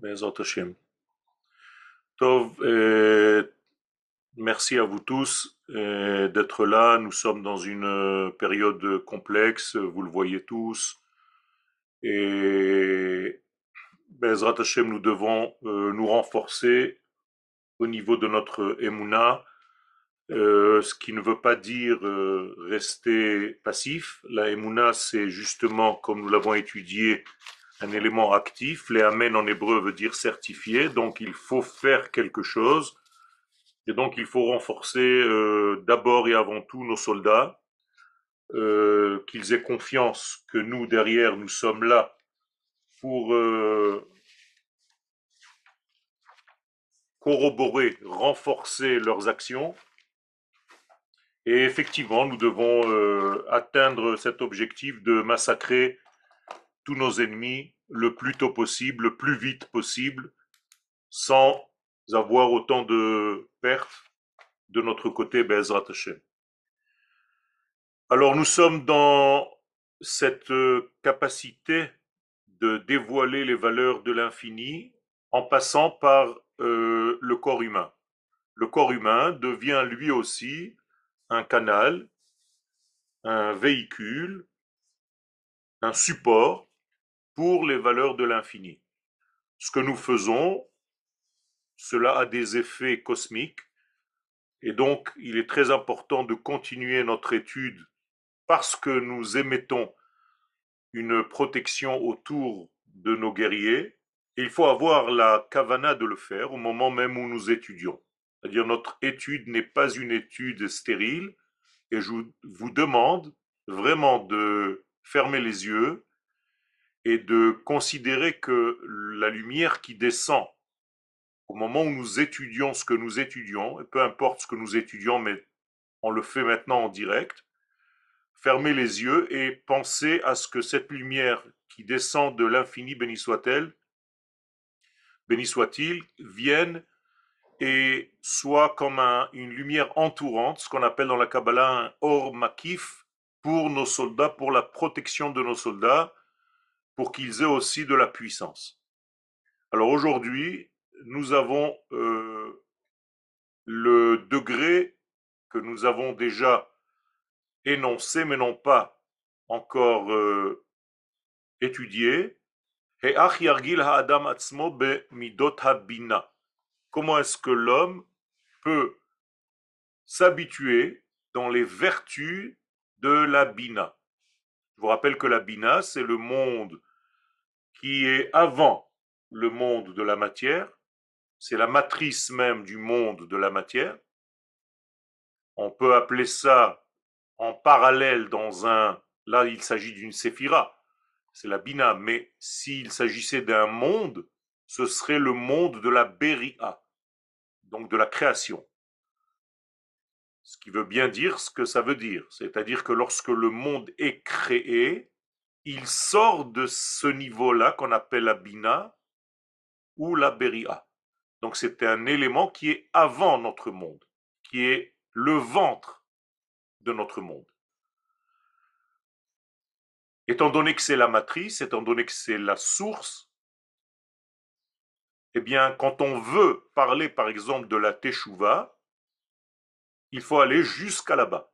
Bezrat Hashem. Tov, euh, merci à vous tous euh, d'être là. Nous sommes dans une euh, période complexe, vous le voyez tous. Et Bezrat Hashem, nous devons nous renforcer au niveau de notre Emouna, ce qui ne veut pas dire rester passif. La Emouna, c'est justement, comme nous l'avons étudié, un élément actif. Les amen en hébreu veut dire certifié, donc il faut faire quelque chose. Et donc il faut renforcer euh, d'abord et avant tout nos soldats, euh, qu'ils aient confiance que nous, derrière, nous sommes là pour euh, corroborer, renforcer leurs actions. Et effectivement, nous devons atteindre cet objectif de massacrer tous nos ennemis le plus tôt possible, le plus vite possible, sans avoir autant de pertes de notre côté, Bezrat Hashem. Alors nous sommes dans cette euh, capacité de dévoiler les valeurs de l'infini en passant par euh, le corps humain. Le corps humain devient lui aussi un canal, un véhicule, un support pour les valeurs de l'infini. Ce que nous faisons, cela a des effets cosmiques et donc il est très important de continuer notre étude parce que nous émettons une protection autour de nos guerriers. Et il faut avoir la kavana de le faire au moment même où nous étudions. C'est-à-dire notre étude n'est pas une étude stérile et je vous demande vraiment de fermer les yeux et de considérer que la lumière qui descend au moment où nous étudions ce que nous étudions, peu importe ce que nous étudions, mais on le fait maintenant en direct, fermez les yeux et pensez à ce que cette lumière qui descend de l'infini, béni soit-elle, béni soit-il, vienne et soit comme un- une lumière entourante, ce qu'on appelle dans la Kabbalah un or makif, pour nos soldats, pour la protection de nos soldats, pour qu'ils aient aussi de la puissance. Alors aujourd'hui, nous avons euh, le degré que nous avons déjà énoncé, mais non pas encore euh, étudié. Comment est-ce que l'homme peut s'habituer dans les vertus de la bina? Je vous rappelle que la bina, c'est le monde qui est avant le monde de la matière, c'est la matrice même du monde de la matière. On peut appeler ça en parallèle dans un... Là, il s'agit d'une séphira, c'est la bina, mais s'il s'agissait d'un monde, ce serait le monde de la beria, donc de la création. Ce qui veut bien dire ce que ça veut dire, c'est-à-dire que lorsque le monde est créé, il sort de ce niveau-là qu'on appelle la bina ou la beria. Donc c'est un élément qui est avant notre monde, qui est le ventre de notre monde. Étant donné que c'est la matrice, étant donné que c'est la source, eh bien, quand on veut parler, par exemple, de la Teshuvah, il faut aller jusqu'à là-bas.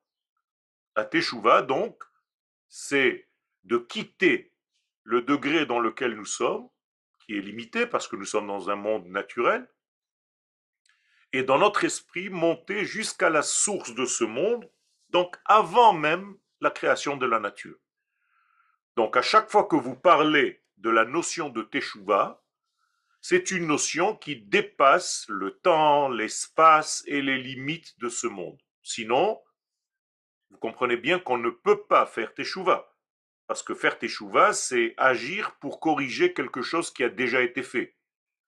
La Teshuvah, donc, c'est de quitter le degré dans lequel nous sommes, qui est limité parce que nous sommes dans un monde naturel, et dans notre esprit, monter jusqu'à la source de ce monde, donc avant même la création de la nature. Donc à chaque fois que vous parlez de la notion de Teshuvah, c'est une notion qui dépasse le temps, l'espace et les limites de ce monde. Sinon, vous comprenez bien qu'on ne peut pas faire Teshuvah. Parce que faire Teshuvah, c'est agir pour corriger quelque chose qui a déjà été fait.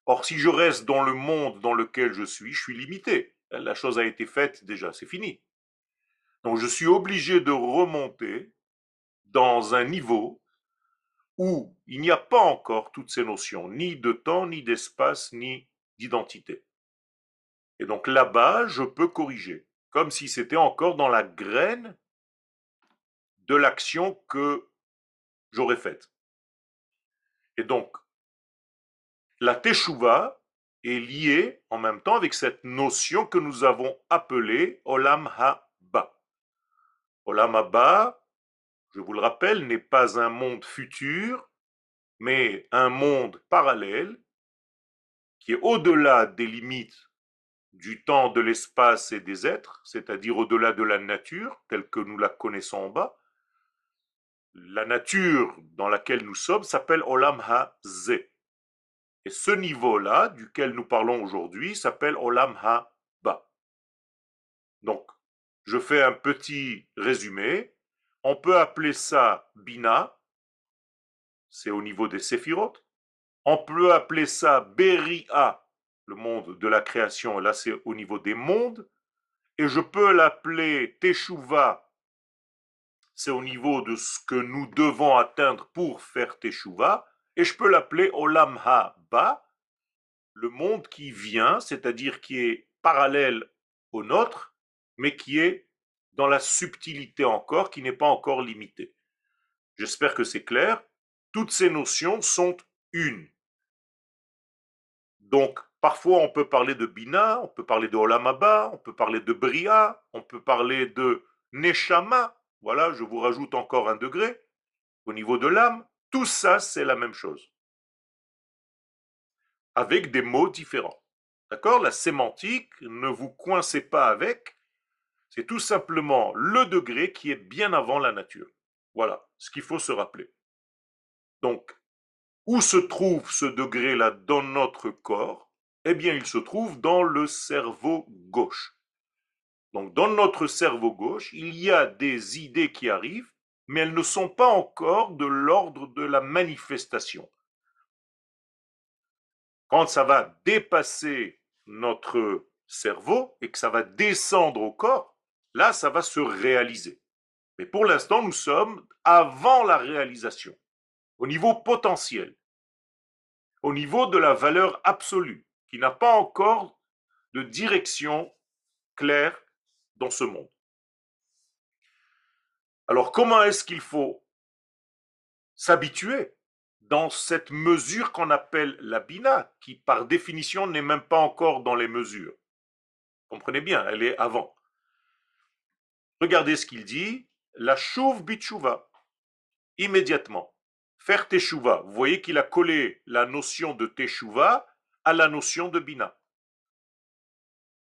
Or, si je reste dans le monde dans lequel je suis, je suis limité. La chose a été faite déjà, c'est fini. Donc, je suis obligé de remonter dans un niveau où il n'y a pas encore toutes ces notions, ni de temps, ni d'espace, ni d'identité. Et donc là-bas, je peux corriger, comme si c'était encore dans la graine de l'action que j'aurais faite. Et donc, la teshuva est liée en même temps avec cette notion que nous avons appelée Olam Haba. Olam Haba, je vous le rappelle, n'est pas un monde futur, mais un monde parallèle qui est au-delà des limites du temps, de l'espace et des êtres, c'est-à-dire au-delà de la nature telle que nous la connaissons en bas. La nature dans laquelle nous sommes s'appelle Olam Ha-Ze. Et ce niveau-là, duquel nous parlons aujourd'hui, s'appelle Olam Ha-Ba. Donc, je fais un petit résumé. On peut appeler ça Bina, c'est au niveau des séphirotes. On peut appeler ça Beria, le monde de la création, là c'est au niveau des mondes. Et je peux l'appeler Teshuva, c'est au niveau de ce que nous devons atteindre pour faire Teshuva. Et je peux l'appeler Olam Ha-Ba, le monde qui vient, c'est-à-dire qui est parallèle au nôtre, mais qui est dans la subtilité encore, qui n'est pas encore limité. J'espère que c'est clair. Toutes ces notions sont une. Donc, parfois, on peut parler de Bina, on peut parler de Olamaba, on peut parler de Bria, on peut parler de Neshama. Voilà, je vous rajoute encore un degré. Au niveau de l'âme, tout ça, c'est la même chose. Avec des mots différents. D'accord? La sémantique, ne vous coincez pas avec. C'est tout simplement le degré qui est bien avant la nature. Voilà ce qu'il faut se rappeler. Donc, où se trouve ce degré-là dans notre corps? Eh bien, il se trouve dans le cerveau gauche. Donc, dans notre cerveau gauche, il y a des idées qui arrivent, mais elles ne sont pas encore de l'ordre de la manifestation. Quand ça va dépasser notre cerveau et que ça va descendre au corps, là, ça va se réaliser. Mais pour l'instant, nous sommes avant la réalisation au niveau potentiel, au niveau de la valeur absolue, qui n'a pas encore de direction claire dans ce monde. Alors comment est-ce qu'il faut s'habituer dans cette mesure qu'on appelle la bina, qui par définition n'est même pas encore dans les mesures? Comprenez bien, elle est avant. Regardez ce qu'il dit, la chouve bichouva, immédiatement faire teshuva. Vous voyez qu'il a collé la notion de teshuva à la notion de bina.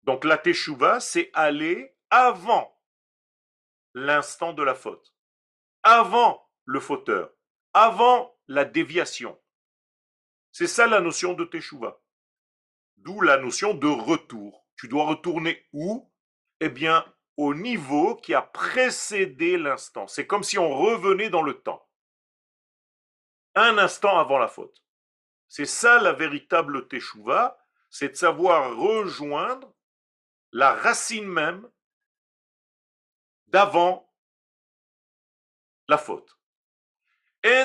Donc la teshuva, c'est aller avant l'instant de la faute, avant le fauteur, avant la déviation. C'est ça la notion de teshuva. D'où la notion de retour. Tu dois retourner où? Eh bien, au niveau qui a précédé l'instant. C'est comme si on revenait dans le temps un instant avant la faute. C'est ça la véritable teshuva, c'est de savoir rejoindre la racine même d'avant la faute. Et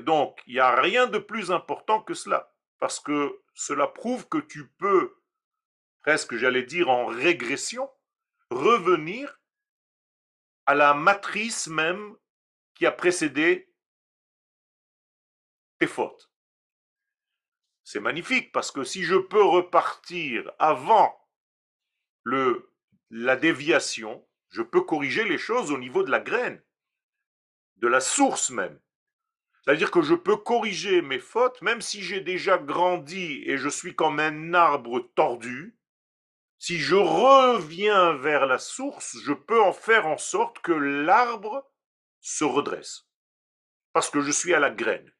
donc il n'y a rien de plus important que cela, parce que cela prouve que tu peux, presque j'allais dire en régression, revenir à la matrice même qui a précédé fautes. C'est magnifique parce que si je peux repartir avant le, la déviation, je peux corriger les choses au niveau de la graine, de la source même. C'est-à-dire que je peux corriger mes fautes même si j'ai déjà grandi et je suis comme un arbre tordu. Si je reviens vers la source, je peux en faire en sorte que l'arbre se redresse. Parce que je suis à la graine.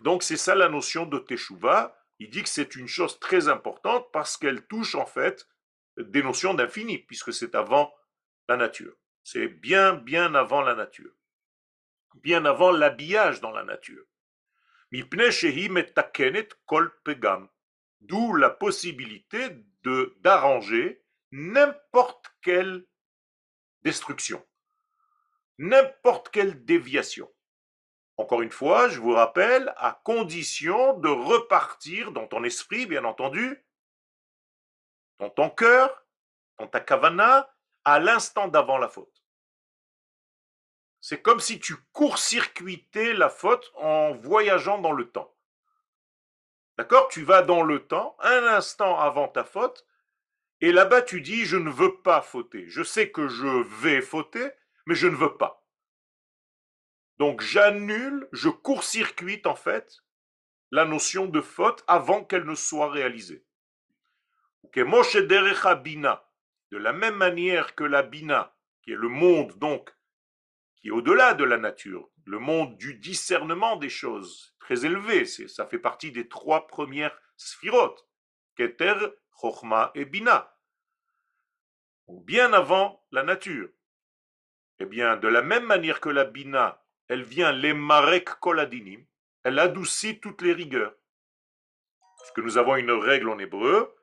Donc c'est ça la notion de Teshuvah. Il dit que c'est une chose très importante parce qu'elle touche en fait des notions d'infini, puisque c'est avant la nature. C'est bien, bien avant la nature. Bien avant l'habillage dans la nature. D'où la possibilité de d'arranger n'importe quelle destruction, n'importe quelle déviation. Encore une fois, je vous rappelle, à condition de repartir dans ton esprit, bien entendu, dans ton cœur, dans ta kavana, à l'instant d'avant la faute. C'est comme si tu court-circuitais la faute en voyageant dans le temps. D'accord? Tu vas dans le temps, un instant avant ta faute, et là-bas tu dis je ne veux pas fauter. Je sais que je vais fauter, mais je ne veux pas. Donc j'annule, je court-circuite en fait la notion de faute avant qu'elle ne soit réalisée. De la même manière que la bina, qui est le monde donc qui est au-delà de la nature, le monde du discernement des choses, très élevé, ça fait partie des trois premières sphirotes, Keter, Chochma et Bina, bien avant la nature. Eh bien, de la même manière que la Bina, elle vient les Marek Koladinim, elle adoucit toutes les rigueurs. Parce que nous avons une règle en hébreu,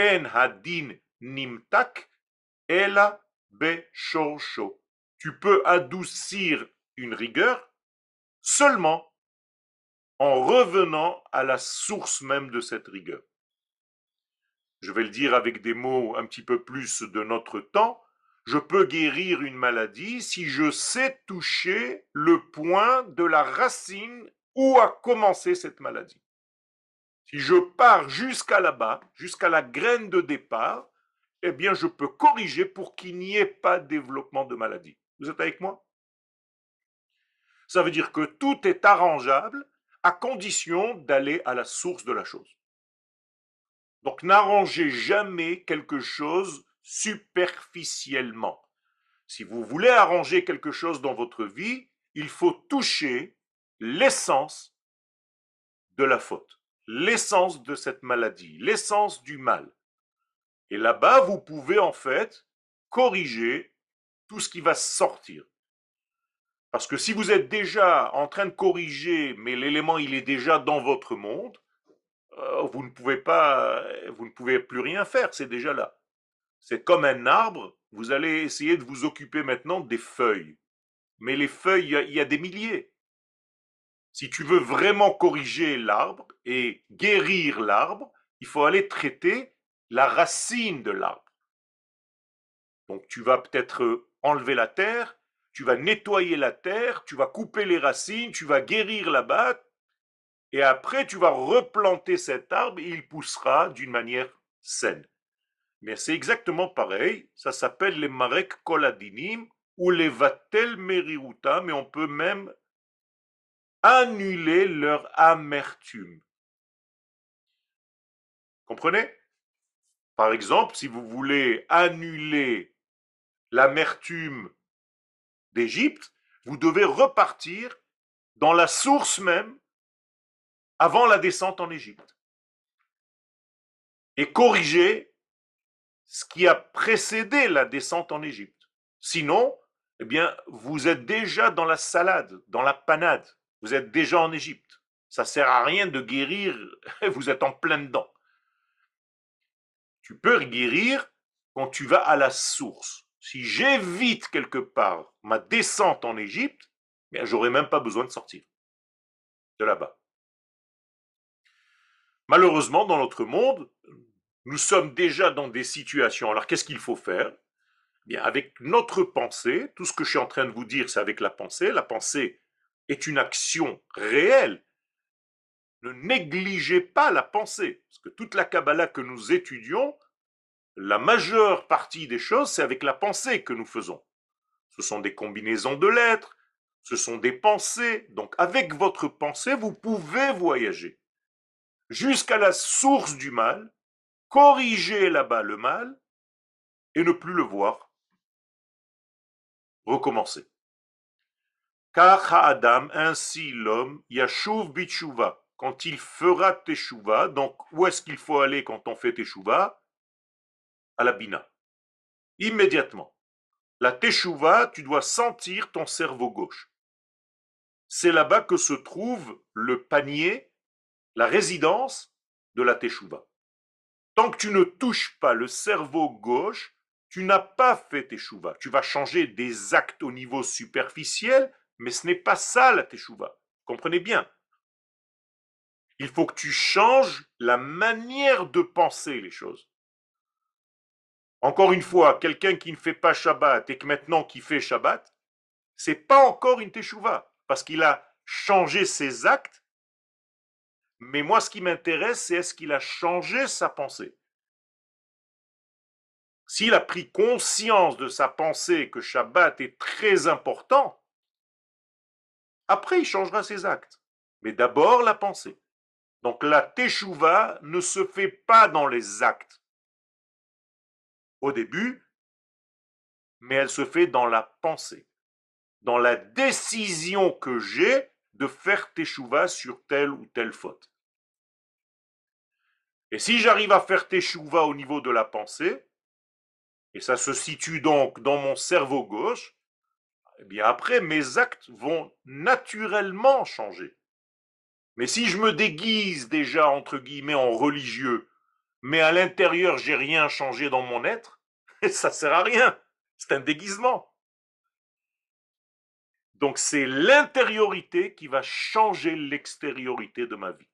En Hadin Nimtak, Tu peux adoucir une rigueur seulement en revenant à la source même de cette rigueur. Je vais le dire avec des mots un petit peu plus de notre temps. Je peux guérir une maladie si je sais toucher le point de la racine où a commencé cette maladie. Si je pars jusqu'à là-bas, jusqu'à la graine de départ, eh bien, je peux corriger pour qu'il n'y ait pas de développement de maladie. Vous êtes avec moi? Ça veut dire que tout est arrangeable à condition d'aller à la source de la chose. Donc, n'arrangez jamais quelque chose superficiellement. Si vous voulez arranger quelque chose dans votre vie, il faut toucher l'essence de la faute, l'essence de cette maladie, l'essence du mal. Et là-bas, vous pouvez en fait corriger tout ce qui va sortir. Parce que si vous êtes déjà en train de corriger, mais l'élément il est déjà dans votre monde, euh, vous ne pouvez pas, vous ne pouvez plus rien faire, c'est déjà là. C'est comme un arbre, vous allez essayer de vous occuper maintenant des feuilles. Mais les feuilles, il y a des milliers. Si tu veux vraiment corriger l'arbre et guérir l'arbre, il faut aller traiter la racine de l'arbre. Donc tu vas peut-être enlever la terre, tu vas nettoyer la terre, tu vas couper les racines, tu vas guérir la batte, et après tu vas replanter cet arbre et il poussera d'une manière saine. Mais c'est exactement pareil, ça s'appelle les marek koladinim ou les vatel meriruta, mais on peut même annuler leur amertume. Comprenez? Par exemple, si vous voulez annuler l'amertume d'Égypte, vous devez repartir dans la source même avant la descente en Égypte et corriger ce qui a précédé la descente en Égypte. Sinon, eh bien, vous êtes déjà dans la salade, dans la panade. Vous êtes déjà en Égypte. Ça sert à rien de guérir, vous êtes en plein dedans. Tu peux guérir quand tu vas à la source. Si j'évite quelque part ma descente en Égypte, je j'aurais même pas besoin de sortir de là-bas. Malheureusement, dans notre monde, nous sommes déjà dans des situations. Alors, qu'est-ce qu'il faut faire? Bien, avec notre pensée, tout ce que je suis en train de vous dire, c'est avec la pensée. La pensée, est une action réelle, ne négligez pas la pensée. Parce que toute la Kabbalah que nous étudions, la majeure partie des choses, c'est avec la pensée que nous faisons. Ce sont des combinaisons de lettres, ce sont des pensées. Donc avec votre pensée, vous pouvez voyager jusqu'à la source du mal, corriger là-bas le mal et ne plus le voir. Recommencer. Car Adam, ainsi l'homme, Yashuv Bichouva, quand il fera Teshuva, donc où est-ce qu'il faut aller quand on fait Teshuva À la Bina. Immédiatement. La Teshuva, tu dois sentir ton cerveau gauche. C'est là-bas que se trouve le panier, la résidence de la Teshuva. Tant que tu ne touches pas le cerveau gauche, tu n'as pas fait Teshuva. Tu vas changer des actes au niveau superficiel, mais ce n'est pas ça la teshuva. Comprenez bien. Il faut que tu changes la manière de penser les choses. Encore une fois, quelqu'un qui ne fait pas Shabbat et que maintenant qui fait Shabbat, c'est pas encore une teshuva parce qu'il a changé ses actes, Mais moi, ce qui m'intéresse, c'est est-ce qu'il a changé sa pensée? S'il a pris conscience de sa pensée que Shabbat est très important, après il changera ses actes. Mais d'abord la pensée. Donc la teshuva ne se fait pas dans les actes au début, mais elle se fait dans la pensée, dans la décision que j'ai de faire teshuva sur telle ou telle faute. Et si j'arrive à faire teshuva au niveau de la pensée, et ça se situe donc dans mon cerveau gauche, eh bien après mes actes vont naturellement changer. Mais si je me déguise déjà entre guillemets en religieux, mais à l'intérieur j'ai rien changé dans mon être, ça sert à rien. C'est un déguisement. Donc c'est l'intériorité qui va changer l'extériorité de ma vie.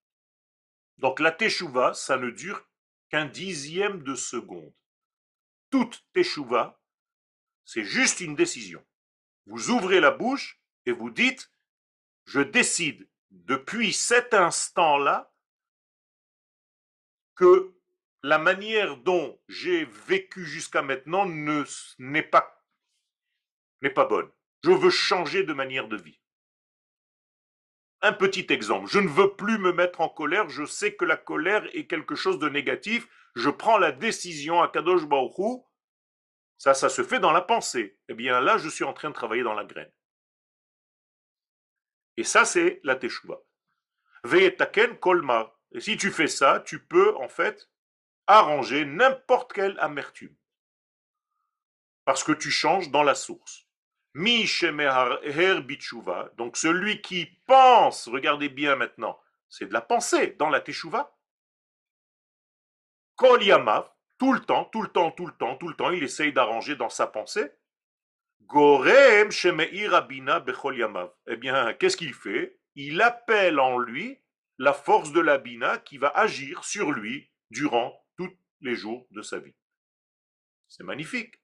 Donc la teshuva, ça ne dure qu'un dixième de seconde. Toute teshuva, c'est juste une décision. Vous ouvrez la bouche et vous dites, je décide depuis cet instant-là que la manière dont j'ai vécu jusqu'à maintenant n'est pas, bonne. Je veux changer de manière de vie. Un petit exemple, je ne veux plus me mettre en colère, je sais que la colère est quelque chose de négatif, je prends la décision à Kadosh Baruch ça, ça se fait dans la pensée. Eh bien là, je suis en train de travailler dans la graine. Et ça, c'est la teshuva. Veyetaken kolma. Et si tu fais ça, tu peux en fait arranger n'importe quelle amertume. Parce que tu changes dans la source. Mi donc celui qui pense, regardez bien maintenant, c'est de la pensée dans la teshuva. Kol tout le temps, tout le temps, tout le temps, tout le temps, il essaye d'arranger dans sa pensée. Gorem Eh bien, qu'est-ce qu'il fait? Il appelle en lui la force de la bina qui va agir sur lui durant tous les jours de sa vie. C'est magnifique.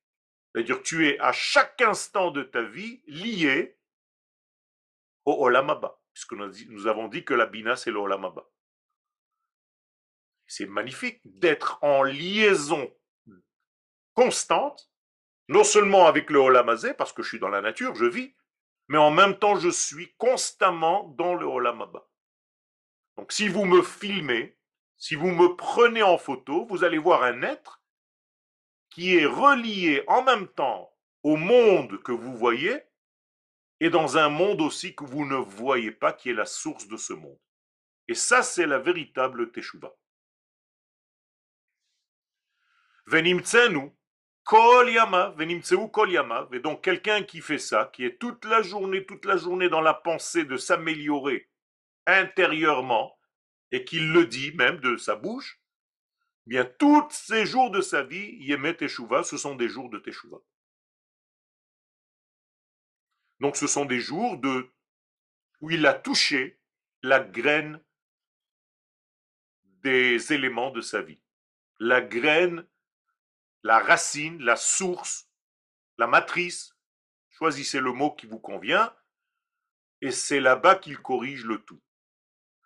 C'est-à-dire que tu es à chaque instant de ta vie lié au Olamaba, puisque nous avons dit que la bina, c'est le Olamaba. C'est magnifique d'être en liaison constante, non seulement avec le Olamazé, parce que je suis dans la nature, je vis, mais en même temps, je suis constamment dans le Olamaba. Donc si vous me filmez, si vous me prenez en photo, vous allez voir un être qui est relié en même temps au monde que vous voyez et dans un monde aussi que vous ne voyez pas, qui est la source de ce monde. Et ça, c'est la véritable Teshuvah. Venimtsenu, kol yama, kol yama. Et donc quelqu'un qui fait ça, qui est toute la journée, toute la journée dans la pensée de s'améliorer intérieurement, et qu'il le dit même de sa bouche, eh bien tous ces jours de sa vie, Yemet Teshuvah, ce sont des jours de Teshuvah. Donc ce sont des jours de, où il a touché la graine des éléments de sa vie. La graine la racine, la source, la matrice. Choisissez le mot qui vous convient. Et c'est là-bas qu'il corrige le tout.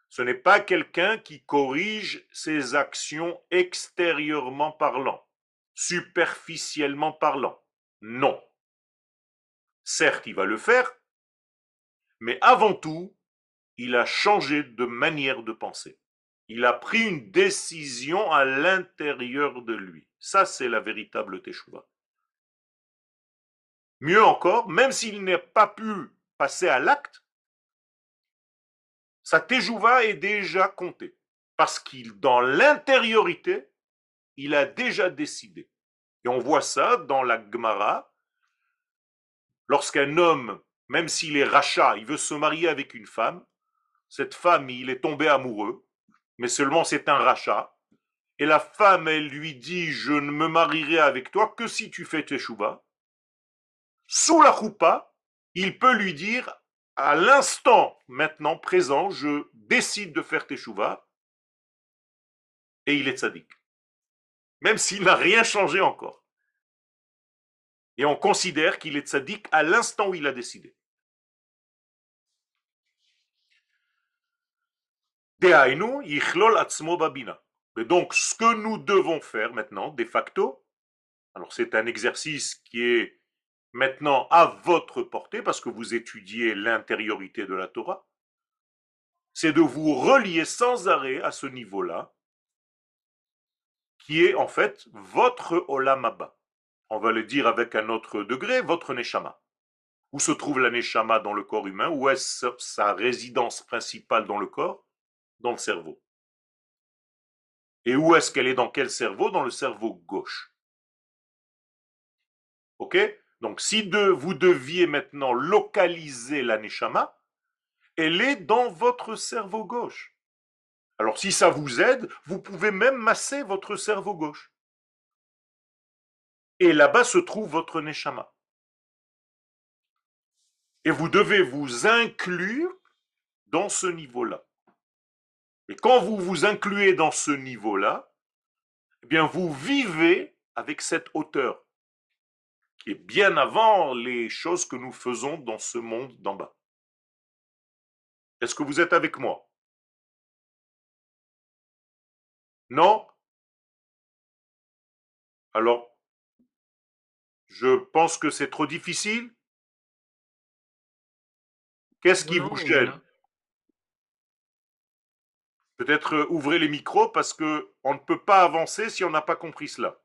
Ce n'est pas quelqu'un qui corrige ses actions extérieurement parlant, superficiellement parlant. Non. Certes, il va le faire, mais avant tout, il a changé de manière de penser. Il a pris une décision à l'intérieur de lui. Ça, c'est la véritable teshuva. Mieux encore, même s'il n'a pas pu passer à l'acte, sa teshuva est déjà comptée. Parce qu'il, dans l'intériorité, il a déjà décidé. Et on voit ça dans la Gemara. Lorsqu'un homme, même s'il est rachat, il veut se marier avec une femme, cette femme, il est tombé amoureux, mais seulement c'est un rachat. Et la femme, elle lui dit, je ne me marierai avec toi que si tu fais teshuva. Sous la choupa, il peut lui dire, à l'instant maintenant présent, je décide de faire teshuva. Et il est sadique. Même s'il n'a rien changé encore. Et on considère qu'il est sadique à l'instant où il a décidé. Donc, ce que nous devons faire maintenant, de facto, alors c'est un exercice qui est maintenant à votre portée parce que vous étudiez l'intériorité de la Torah, c'est de vous relier sans arrêt à ce niveau-là, qui est en fait votre olamaba. On va le dire avec un autre degré, votre neshama. Où se trouve la neshama dans le corps humain? Où est sa résidence principale dans le corps? Dans le cerveau. Et où est-ce qu'elle est dans quel cerveau? Dans le cerveau gauche. Ok? Donc si vous deviez maintenant localiser la neshama, elle est dans votre cerveau gauche. Alors si ça vous aide, vous pouvez même masser votre cerveau gauche. Et là-bas se trouve votre neshama. Et vous devez vous inclure dans ce niveau-là. Et quand vous vous incluez dans ce niveau-là, eh bien vous vivez avec cette hauteur. Qui est bien avant les choses que nous faisons dans ce monde d'en bas. Est-ce que vous êtes avec moi? Non? Alors, je pense que c'est trop difficile? Qu'est-ce qui vous gêne? Peut-être euh, ouvrez les micros parce que on ne peut pas avancer si on n'a pas compris cela.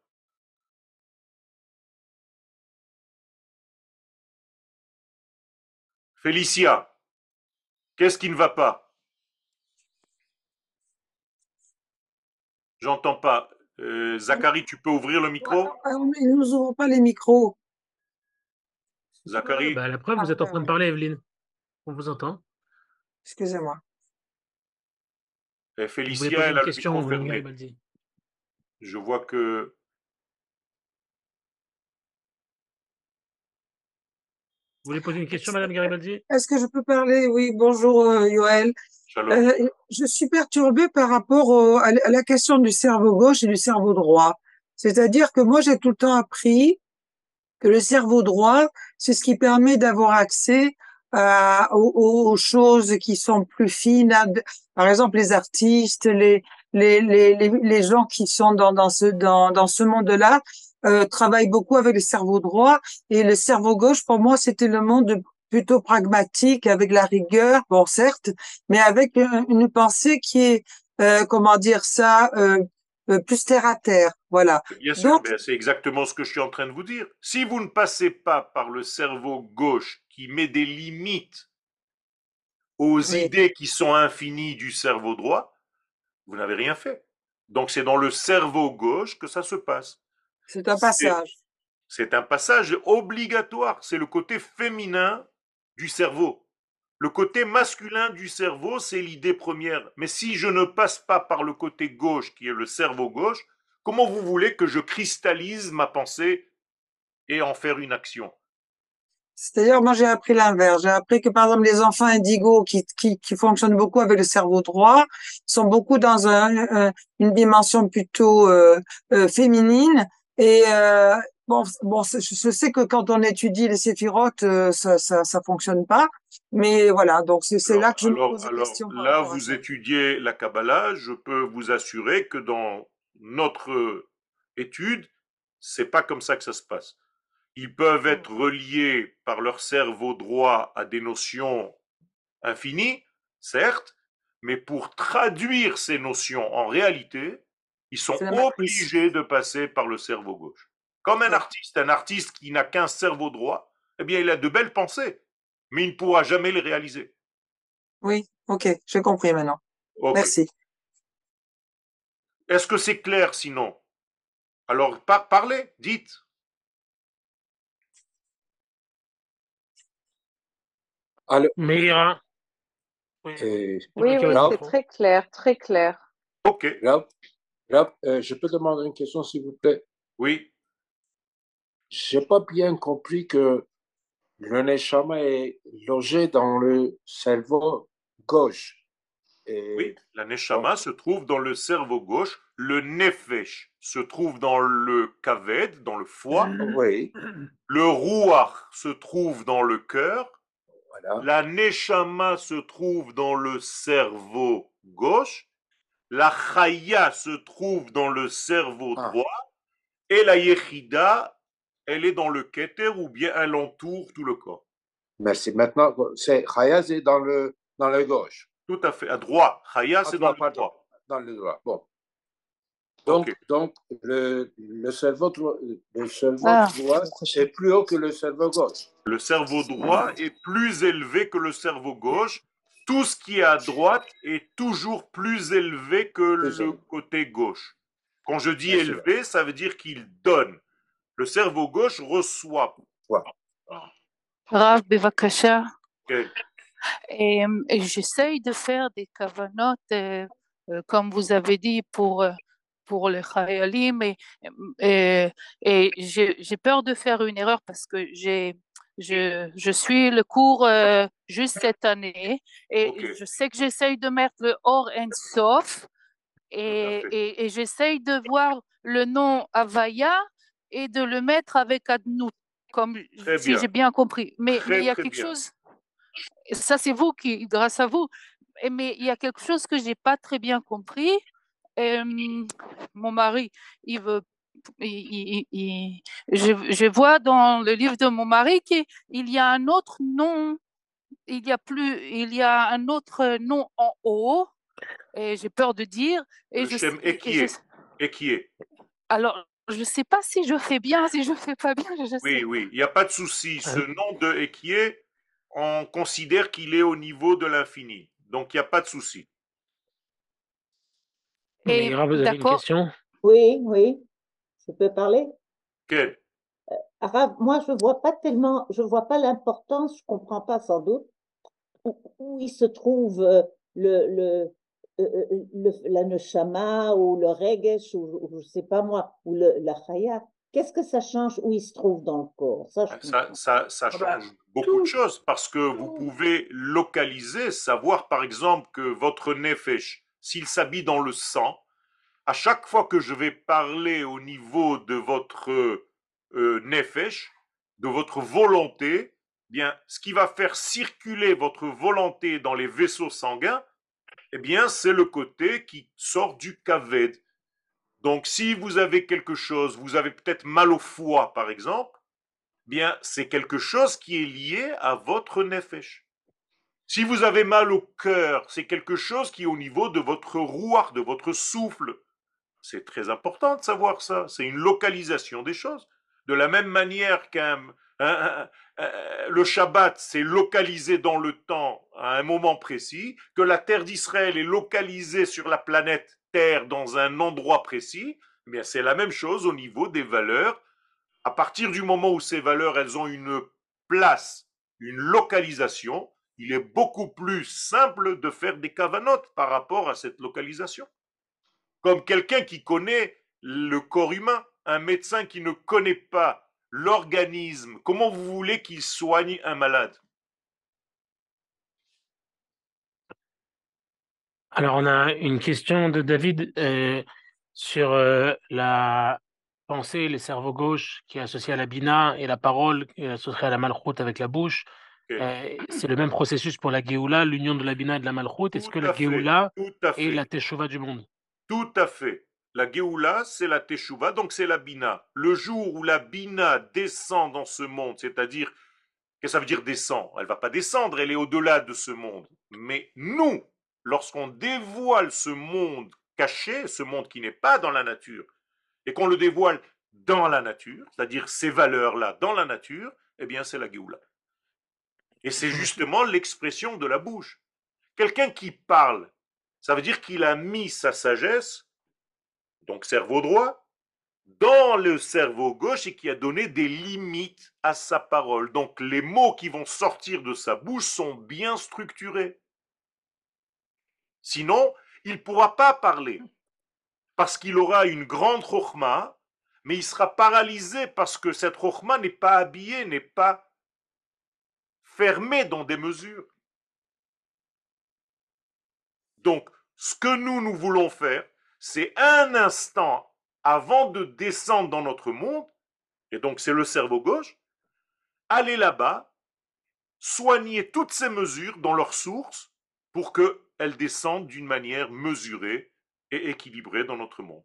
Félicia. Qu'est-ce qui ne va pas? J'entends pas. Euh, Zachary, tu peux ouvrir le micro? Ah, Ils nous ouvrent pas les micros. Zachary bah, La preuve, vous êtes en train de parler, Evelyne. On vous entend. Excusez-moi. Et Félicia, elle a question, le micro Je vois que Vous voulez poser une question, Madame Garibaldi? Est-ce que je peux parler? Oui, bonjour euh, Yoël. Euh, je suis perturbée par rapport à, la question du cerveau gauche et du cerveau droit. C'est-à-dire que moi, j'ai tout le temps appris que le cerveau droit, c'est ce qui permet d'avoir accès aux, choses qui sont plus fines. Par exemple, les artistes, les, les, les, les, gens qui sont dans, dans ce, dans, dans ce monde-là, euh, travaille beaucoup avec le cerveau droit et le cerveau gauche, pour moi, c'était le monde plutôt pragmatique, avec la rigueur, bon certes, mais avec une, pensée qui est, euh, comment dire ça, euh, euh, plus terre à terre. Voilà. Bien sûr, c'est exactement ce que je suis en train de vous dire. Si vous ne passez pas par le cerveau gauche qui met des limites aux idées qui sont infinies du cerveau droit, vous n'avez rien fait. Donc c'est dans le cerveau gauche que ça se passe. C'est un passage. C'est un passage obligatoire. C'est le côté féminin du cerveau. Le côté masculin du cerveau, c'est l'idée première. Mais si je ne passe pas par le côté gauche, qui est le cerveau gauche, comment vous voulez que je cristallise ma pensée et en faire une action? C'est-à-dire, moi, j'ai appris l'inverse. J'ai appris que, par exemple, les enfants indigos qui, qui, qui fonctionnent beaucoup avec le cerveau droit sont beaucoup dans un, une dimension plutôt euh, euh, féminine et euh, bon, bon, je sais que quand on étudie les séphirotes, ça, ça, ça fonctionne pas. Mais voilà, donc c'est là que je me pose la question. Là, vous étudiez la Kabbalah. Je peux vous assurer que dans notre étude, c'est pas comme ça que ça se passe. Ils peuvent être reliés par leur cerveau droit à des notions infinies, certes, mais pour traduire ces notions en réalité, ils sont obligés de passer par le cerveau gauche. Comme un artiste, un artiste qui n'a qu'un cerveau droit, eh bien, il a de belles pensées, mais il ne pourra jamais les réaliser. Oui, ok, j'ai compris maintenant. Merci. Est-ce que c'est clair sinon? Alors, parlez, dites. Alors. Oui, oui, c'est très clair, très clair. Ok. Euh, je peux demander une question, s'il vous plaît? Oui. J'ai pas bien compris que le neshama est logé dans le cerveau gauche. Oui, la neshama se trouve dans le cerveau gauche. Le nefesh se trouve dans le kaved, dans le foie. Oui. Le ruach se trouve dans le cœur. Voilà. La neshama se trouve dans le cerveau gauche, la chaya se trouve dans le cerveau ah. droit, et la yechida, elle est dans le keter ou bien elle entoure tout le corps. Merci. Maintenant, c'est chaya, c'est dans le, dans le gauche. Tout à fait, à droit. Chaya, c'est dans le droit. Dans le droit, bon. Donc, donc le, le, cerveau, le cerveau ah. droit est plus haut que le cerveau gauche. Le cerveau droit est plus élevé que le cerveau gauche. Tout ce qui est à droite est toujours plus élevé que le côté gauche. Quand je dis élevé, ça veut dire qu'il donne. Le cerveau gauche reçoit. Rav et j'essaye de faire des cavanotes, euh, euh, comme vous avez dit, pour euh, pour les Khayalim et, et, et j'ai peur de faire une erreur parce que j'ai je, je, suis le cours euh, juste cette année et je sais que j'essaye de mettre le Or and Sof et, et, et j'essaye de voir le nom Avaya et de le mettre avec Adnout, comme si j'ai bien compris. Mais, il y a quelque chose, ça c'est vous qui, grâce à vous, mais il y a quelque chose que j'ai pas très bien compris mon mari, il veut je, vois dans le livre de mon mari qu'il y a un autre nom, il y a plus, il y a un autre nom en haut, et j'ai peur de dire. Et, je, et qui est, et qui est Alors, je ne sais pas si je fais bien, si je fais pas bien. oui, oui, il n'y a pas de souci. Ce nom de est, on considère qu'il est au niveau de l'infini. Donc, il n'y a pas de souci. Et, vous avez une question? Oui, oui. Je peux parler? Euh, moi, je vois pas tellement, je vois pas l'importance, je comprends pas sans doute, où, il se trouve euh, le, le, euh, le, la neshama ou le regesh ou, je sais pas moi, ou le, la chaya. Qu'est-ce que ça change où il se trouve dans le corps? Ça, ça, ça, ça, ah change beaucoup de choses parce que vous pouvez localiser, savoir par exemple que votre nefesh, s'il s'habille dans le sang, à chaque fois que je vais parler au niveau de votre euh, nefesh, de votre volonté, eh ce qui va faire circuler votre volonté dans les vaisseaux sanguins, eh bien, c'est le côté qui sort du kaved. Donc, si vous avez quelque chose, vous avez peut-être mal au foie, par exemple, eh bien, c'est quelque chose qui est lié à votre nefesh. Si vous avez mal au cœur, c'est quelque chose qui est au niveau de votre rouar, de votre souffle. C'est très important de savoir ça. C'est une localisation des choses. De la même manière qu'un le Shabbat s'est localisé dans le temps à un moment précis, que la terre d'Israël est localisée sur la planète Terre dans un endroit précis, mais c'est la même chose au niveau des valeurs. À partir du moment où ces valeurs, elles ont une place, une localisation, il est beaucoup plus simple de faire des cavanotes par rapport à cette localisation. Comme quelqu'un qui connaît le corps humain, un médecin qui ne connaît pas l'organisme, comment vous voulez qu'il soigne un malade? Alors, on a une question de David euh, sur euh, la pensée, le cerveau gauche qui est associé à la bina et la parole qui est associée à la malchoute avec la bouche. Euh, c'est le même processus pour la Géoula, l'union de la Bina et de la Malchut. Est-ce que la Géoula est la Teshuvah du monde? Tout à fait. La Géoula, c'est la Teshuvah, donc c'est la Bina. Le jour où la Bina descend dans ce monde, c'est-à-dire, qu'est-ce que ça veut dire descend? Elle va pas descendre, elle est au-delà de ce monde. Mais nous, lorsqu'on dévoile ce monde caché, ce monde qui n'est pas dans la nature, et qu'on le dévoile dans la nature, c'est-à-dire ces valeurs-là dans la nature, eh bien c'est la Géoula. Et c'est justement l'expression de la bouche. Quelqu'un qui parle, ça veut dire qu'il a mis sa sagesse, donc cerveau droit, dans le cerveau gauche et qui a donné des limites à sa parole. Donc les mots qui vont sortir de sa bouche sont bien structurés. Sinon, il ne pourra pas parler parce qu'il aura une grande rochma, mais il sera paralysé parce que cette rochma n'est pas habillée, n'est pas fermé dans des mesures. Donc, ce que nous, nous voulons faire, c'est un instant avant de descendre dans notre monde, et donc c'est le cerveau gauche, aller là-bas, soigner toutes ces mesures dans leur source pour que elles descendent d'une manière mesurée et équilibrée dans notre monde.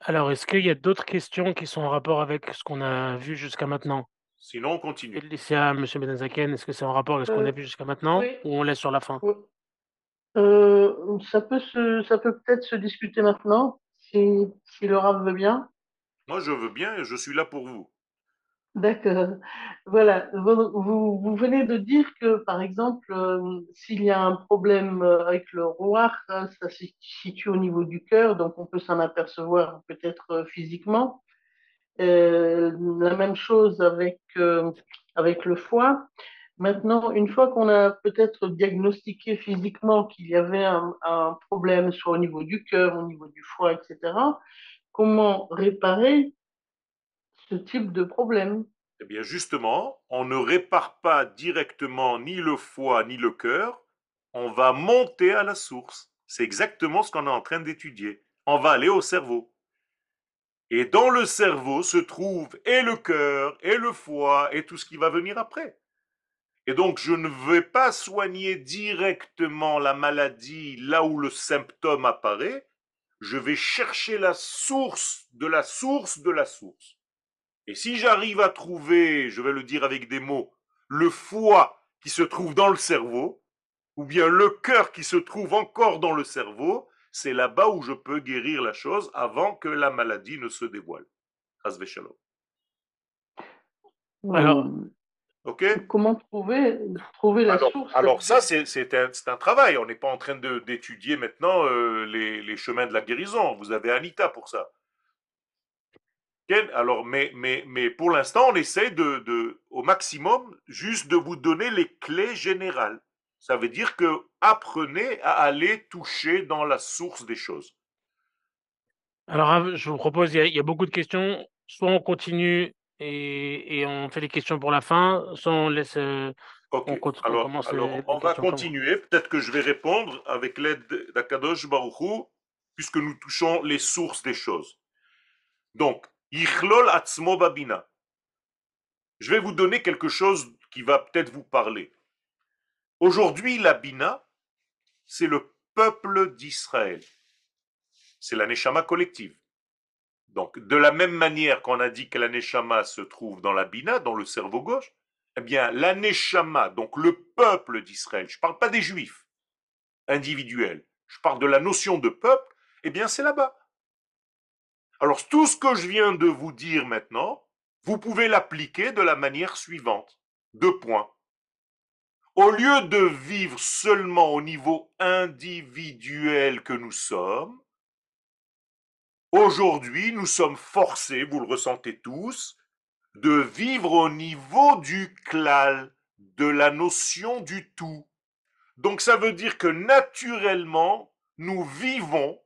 Alors, est-ce qu'il y a d'autres questions qui sont en rapport avec ce qu'on a vu jusqu'à maintenant? Sinon, on continue. Laissez M. Benazaken, est-ce que c'est en rapport avec ce qu'on a euh, vu jusqu'à maintenant ou on laisse sur la fin? Euh, Ça peut se, ça peut peut-être se discuter maintenant, si, si le Rav veut bien. Moi, je veux bien et je suis là pour vous. D'accord. Voilà. Vous, vous, venez de dire que, par exemple, euh, s'il y a un problème avec le roi, ça, se situe au niveau du cœur, donc on peut s'en apercevoir peut-être physiquement. La même chose avec, avec le foie. Maintenant, une fois qu'on a peut-être diagnostiqué physiquement qu'il y avait un, un problème, soit au niveau du cœur, au niveau du foie, etc., comment réparer ce type de problème? Eh bien, justement, on ne répare pas directement ni le foie ni le cœur, on va monter à la source. C'est exactement ce qu'on est en train d'étudier. On va aller au cerveau. Et dans le cerveau se trouve et le cœur, et le foie, et tout ce qui va venir après. Et donc, je ne vais pas soigner directement la maladie là où le symptôme apparaît, je vais chercher la source de la source de la source. Et si j'arrive à trouver, je vais le dire avec des mots, le foie qui se trouve dans le cerveau, ou bien le cœur qui se trouve encore dans le cerveau, c'est là-bas où je peux guérir la chose avant que la maladie ne se dévoile. Alors, comment trouver, trouver la source Alors ça, c'est un, travail. On n'est pas en train d'étudier maintenant euh, les, les, chemins de la guérison. Vous avez Anita pour ça. Alors, mais, mais, mais pour l'instant, on essaie de, au maximum juste de vous donner les clés générales. Ça veut dire que apprenez à aller toucher dans la source des choses. Alors, je vous propose, il y, a, beaucoup de questions. Soit on continue et, on fait les questions pour la fin, soit on laisse. Euh, on, alors, on va continuer. Peut-être que je vais répondre avec l'aide d'Akadosh Baruchou, puisque nous touchons les sources des choses. Donc, je vais vous donner quelque chose qui va peut-être vous parler. Aujourd'hui, la Bina, c'est le peuple d'Israël. C'est la Neshama collective. Donc, de la même manière qu'on a dit que la Neshama se trouve dans la Bina, dans le cerveau gauche, eh bien, la Neshama, donc le peuple d'Israël, je ne parle pas des Juifs individuels, je parle de la notion de peuple, eh bien, c'est là-bas. Alors tout ce que je viens de vous dire maintenant, vous pouvez l'appliquer de la manière suivante. Deux points. Au lieu de vivre seulement au niveau individuel que nous sommes, aujourd'hui nous sommes forcés, vous le ressentez tous, de vivre au niveau du klal, de la notion du tout. Donc ça veut dire que naturellement, nous vivons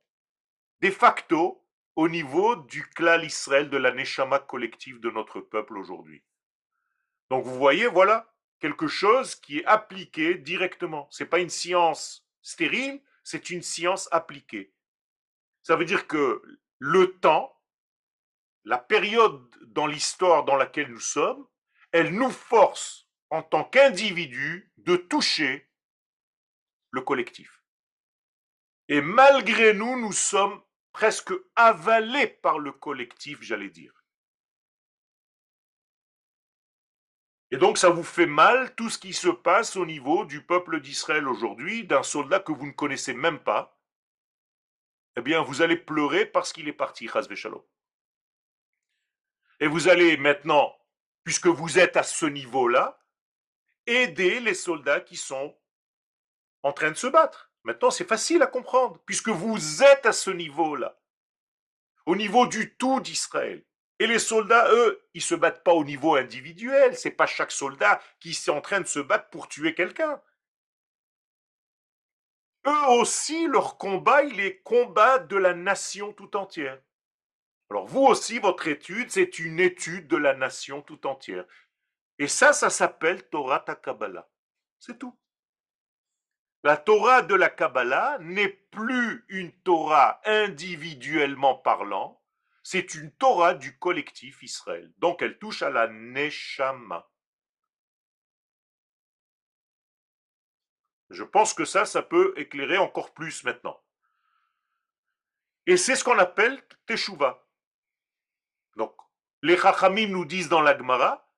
de facto au niveau du clan Israël de la Neshama collective de notre peuple aujourd'hui. Donc vous voyez, voilà quelque chose qui est appliqué directement. Ce n'est pas une science stérile, c'est une science appliquée. Ça veut dire que le temps, la période dans l'histoire dans laquelle nous sommes, elle nous force en tant qu'individu de toucher le collectif. Et malgré nous, nous sommes presque avalé par le collectif, j'allais dire. Et donc ça vous fait mal tout ce qui se passe au niveau du peuple d'Israël aujourd'hui, d'un soldat que vous ne connaissez même pas? Eh bien, vous allez pleurer parce qu'il est parti, Shalom. Et vous allez maintenant, puisque vous êtes à ce niveau-là, aider les soldats qui sont en train de se battre. Maintenant, c'est facile à comprendre, puisque vous êtes à ce niveau-là, au niveau du tout d'Israël. Et les soldats, eux, ils se battent pas au niveau individuel. C'est pas chaque soldat qui est en train de se battre pour tuer quelqu'un. Eux aussi, leur combat, il est combat de la nation tout entière. Alors vous aussi, votre étude, c'est une étude de la nation tout entière. Et ça, ça s'appelle Torah Takabala. C'est tout. La Torah de la Kabbalah n'est plus une Torah individuellement parlant, c'est une Torah du collectif Israël. Donc elle touche à la Neshama. Je pense que ça, ça peut éclairer encore plus maintenant. Et c'est ce qu'on appelle Teshuvah. Donc, les Chachamim nous disent dans la Gemara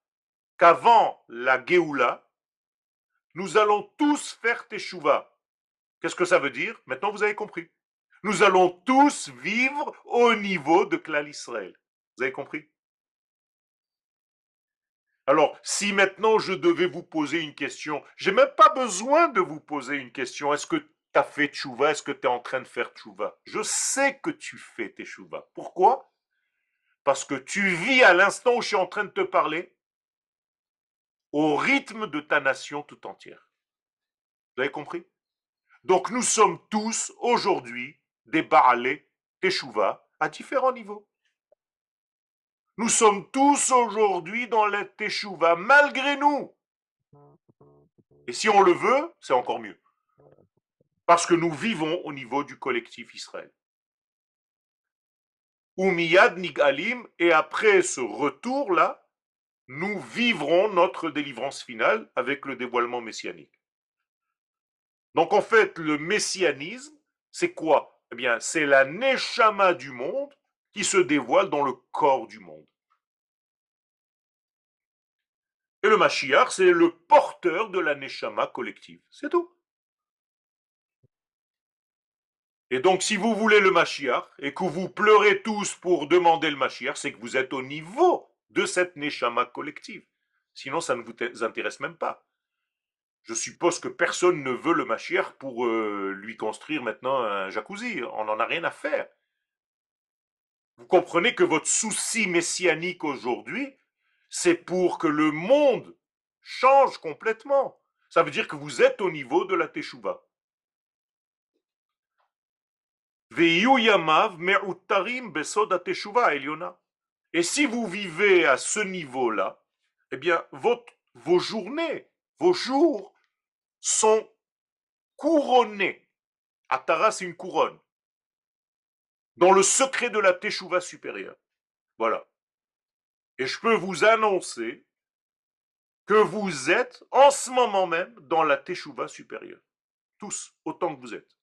qu'avant la Géoula, nous allons tous faire Teshuvah. Qu'est-ce que ça veut dire? Maintenant, vous avez compris. Nous allons tous vivre au niveau de Klal Israël. Vous avez compris? Alors, si maintenant je devais vous poser une question, j'ai même pas besoin de vous poser une question. Est-ce que tu as fait tchouva? Est-ce que tu es en train de faire tchouva? Je sais que tu fais tchouva. Pourquoi? Parce que tu vis à l'instant où je suis en train de te parler au rythme de ta nation tout entière. Vous avez compris? Donc nous sommes tous aujourd'hui des Baalé, Teshuvah, à différents niveaux. Nous sommes tous aujourd'hui dans la Teshuvah, malgré nous. Et si on le veut, c'est encore mieux. Parce que nous vivons au niveau du collectif Israël. Oumiyad Nigalim, et après ce retour-là, nous vivrons notre délivrance finale avec le dévoilement messianique. Donc en fait, le messianisme, c'est quoi? Eh bien, c'est la Neshama du monde qui se dévoile dans le corps du monde. Et le Mashiach, c'est le porteur de la Neshama collective. C'est tout. Et donc, si vous voulez le Mashiach et que vous pleurez tous pour demander le Mashiach, c'est que vous êtes au niveau de cette Neshama collective. Sinon, ça ne vous intéresse même pas. Je suppose que personne ne veut le Mashiach pour euh, lui construire maintenant un jacuzzi. On n'en a rien à faire. Vous comprenez que votre souci messianique aujourd'hui, c'est pour que le monde change complètement. Ça veut dire que vous êtes au niveau de la Teshuvah. Et si vous vivez à ce niveau-là, eh bien, vos journées, vos jours sont couronnés. Atara, c'est une couronne dans le secret de la Teshuvah supérieure. Voilà. Et je peux vous annoncer que vous êtes en ce moment même dans la Teshuvah supérieure. Tous, autant que vous êtes.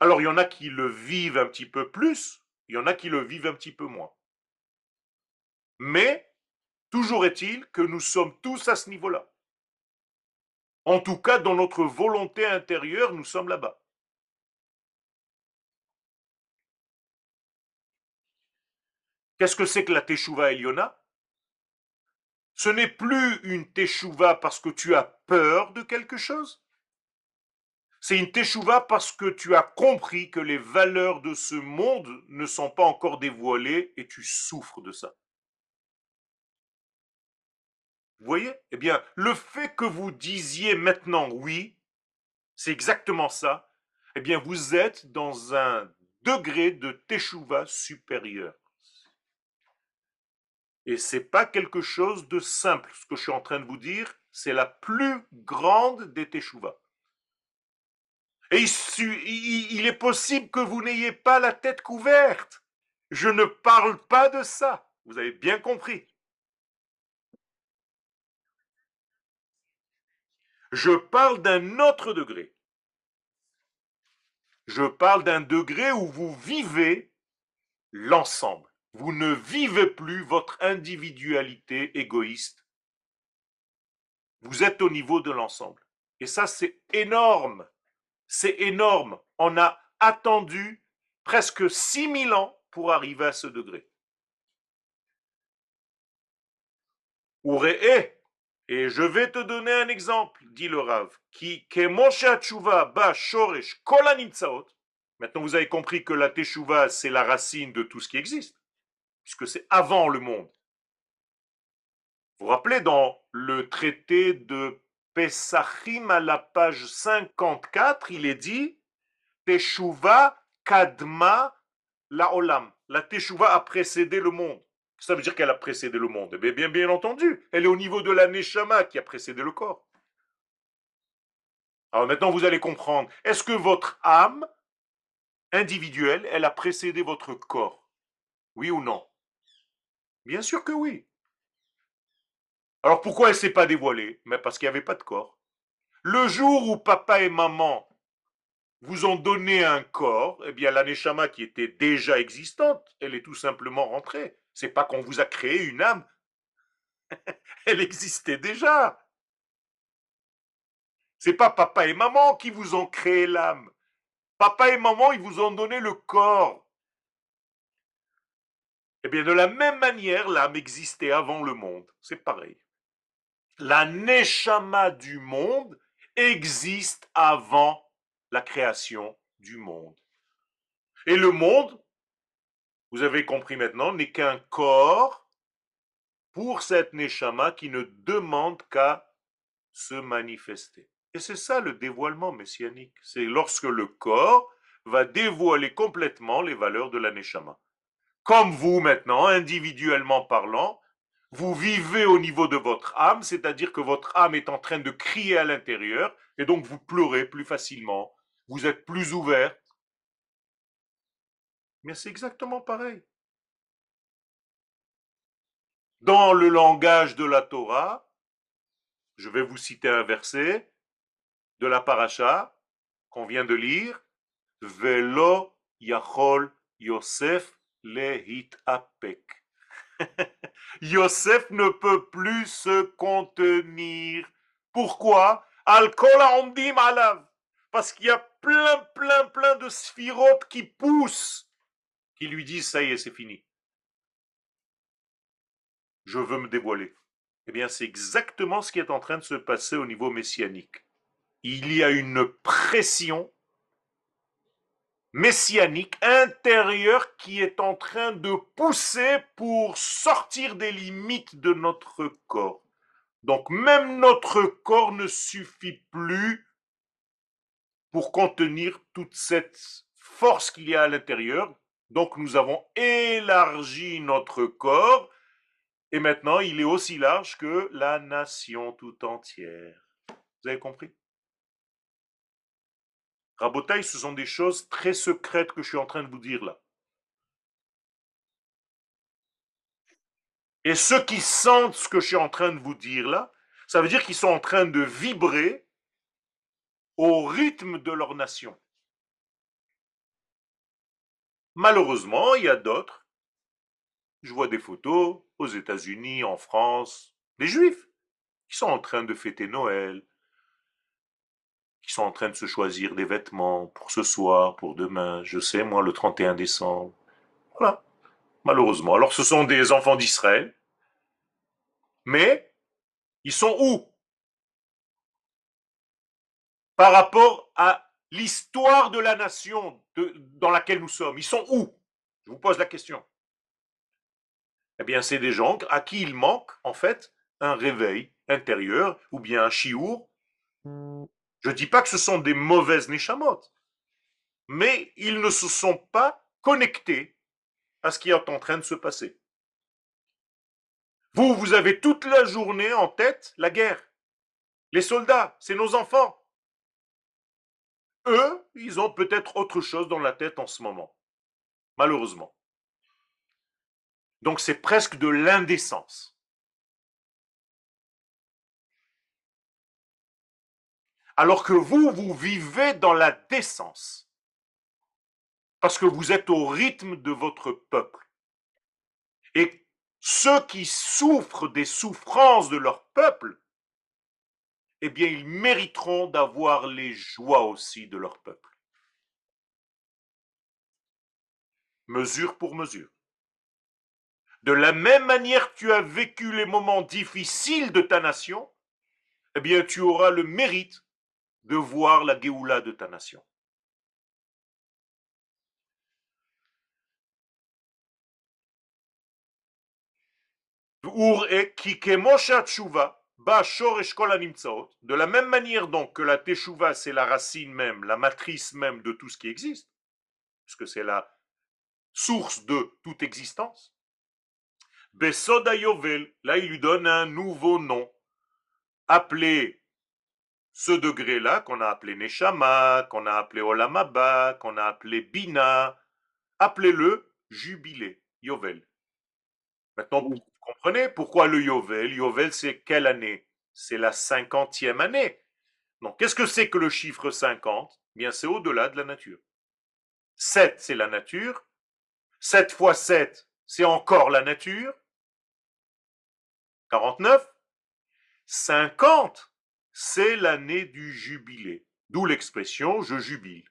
Alors, il y en a qui le vivent un petit peu plus, il y en a qui le vivent un petit peu moins. Mais, toujours est-il que nous sommes tous à ce niveau-là. En tout cas, dans notre volonté intérieure, nous sommes là-bas. Qu'est-ce que c'est que la Teshuvah Eliona? Ce n'est plus une Teshuvah parce que tu as peur de quelque chose. C'est une Teshuvah parce que tu as compris que les valeurs de ce monde ne sont pas encore dévoilées et tu souffres de ça. Voyez? Eh bien, le fait que vous disiez maintenant oui, c'est exactement ça. Eh bien, vous êtes dans un degré de Teshuvah supérieur. Et c'est pas quelque chose de simple. Ce que je suis en train de vous dire, c'est la plus grande des Teshuvah. Et il, est possible que vous n'ayez pas la tête couverte. Je ne parle pas de ça. Vous avez bien compris. Je parle d'un autre degré. Je parle d'un degré où vous vivez l'ensemble. Vous ne vivez plus votre individualité égoïste. Vous êtes au niveau de l'ensemble. Et ça, c'est énorme. C'est énorme. On a attendu presque 6000 ans pour arriver à ce degré. Ouréé, et je vais te donner un exemple, dit le Rav, qui, ba Maintenant, vous avez compris que la teshuva, c'est la racine de tout ce qui existe puisque c'est avant le monde. Vous vous rappelez dans le traité de Pesachim à la page 54, il est dit Teshuva kadma la olam. La Teshuva a précédé le monde. Ça veut dire qu'elle a précédé le monde. Eh bien, entendu, elle est au niveau de la Neshama qui a précédé le corps. Alors maintenant, vous allez comprendre. Est-ce que votre âme individuelle, elle a précédé votre corps? Oui ou non? Bien sûr que oui. Alors pourquoi elle ne s'est pas dévoilée? Mais parce qu'il n'y avait pas de corps. Le jour où papa et maman vous ont donné un corps, eh bien la qui était déjà existante, elle est tout simplement rentrée. C'est pas qu'on vous a créé une âme. elle existait déjà. C'est pas papa et maman qui vous ont créé l'âme. Papa et maman, ils vous ont donné le corps. Eh bien, de la même manière, l'âme existait avant le monde. C'est pareil. La Neshama du monde existe avant la création du monde. Et le monde, vous avez compris maintenant, n'est qu'un corps pour cette Neshama qui ne demande qu'à se manifester. Et c'est ça le dévoilement messianique. C'est lorsque le corps va dévoiler complètement les valeurs de la Neshama. Comme vous maintenant, individuellement parlant, vous vivez au niveau de votre âme, c'est-à-dire que votre âme est en train de crier à l'intérieur, et donc vous pleurez plus facilement, vous êtes plus ouvert. Mais c'est exactement pareil. Dans le langage de la Torah, je vais vous citer un verset de la paracha qu'on vient de lire, Velo Yachol Yosef Lehit Apek. Yosef ne peut plus se contenir. Pourquoi? Al alav. Parce qu'il y a plein, plein, plein de sphirotes qui poussent, qui lui disent ça y est, c'est fini. Je veux me dévoiler. Eh bien, c'est exactement ce qui est en train de se passer au niveau messianique. Il y a une pression messianique intérieure qui est en train de pousser pour sortir des limites de notre corps. Donc même notre corps ne suffit plus pour contenir toute cette force qu'il y a à l'intérieur. Donc nous avons élargi notre corps et maintenant il est aussi large que la nation tout entière. Vous avez compris? Rabotaille, ce sont des choses très secrètes que je suis en train de vous dire là. Et ceux qui sentent ce que je suis en train de vous dire là, ça veut dire qu'ils sont en train de vibrer au rythme de leur nation. Malheureusement, il y a d'autres. Je vois des photos aux États-Unis, en France, des juifs qui sont en train de fêter Noël, qui sont en train de se choisir des vêtements pour ce soir, pour demain, je sais, moi, le 31 décembre. Voilà, malheureusement. Alors ce sont des enfants d'Israël, mais ils sont où? Par rapport à l'histoire de la nation dans laquelle nous sommes, ils sont où? Je vous pose la question. Eh bien, c'est des gens à qui il manque, en fait, un réveil intérieur ou bien un chiour je ne dis pas que ce sont des mauvaises Neshamot, mais ils ne se sont pas connectés à ce qui est en train de se passer. Vous, vous avez toute la journée en tête la guerre. Les soldats, c'est nos enfants. Eux, ils ont peut-être autre chose dans la tête en ce moment, malheureusement. Donc c'est presque de l'indécence. alors que vous, vous vivez dans la décence, parce que vous êtes au rythme de votre peuple. Et ceux qui souffrent des souffrances de leur peuple, eh bien, ils mériteront d'avoir les joies aussi de leur peuple. Mesure pour mesure. De la même manière que tu as vécu les moments difficiles de ta nation, eh bien, tu auras le mérite de voir la Géoula de ta nation. De la même manière donc que la teshuva c'est la racine même, la matrice même de tout ce qui existe, puisque c'est la source de toute existence. Besoda Yovel, là il lui donne un nouveau nom, appelé ce degré-là qu'on a appelé Neshama, qu'on a appelé Olamaba, qu'on a appelé Bina, appelez-le jubilé, Yovel. Maintenant, Comprenez pourquoi le Yovel Yovel, c'est quelle année? C'est la cinquantième année. Donc, qu'est-ce que c'est que le chiffre 50 Bien, c'est au-delà de la nature. 7, c'est la nature. 7 fois 7, c'est encore la nature. 49. 50, c'est l'année du jubilé. D'où l'expression je jubile.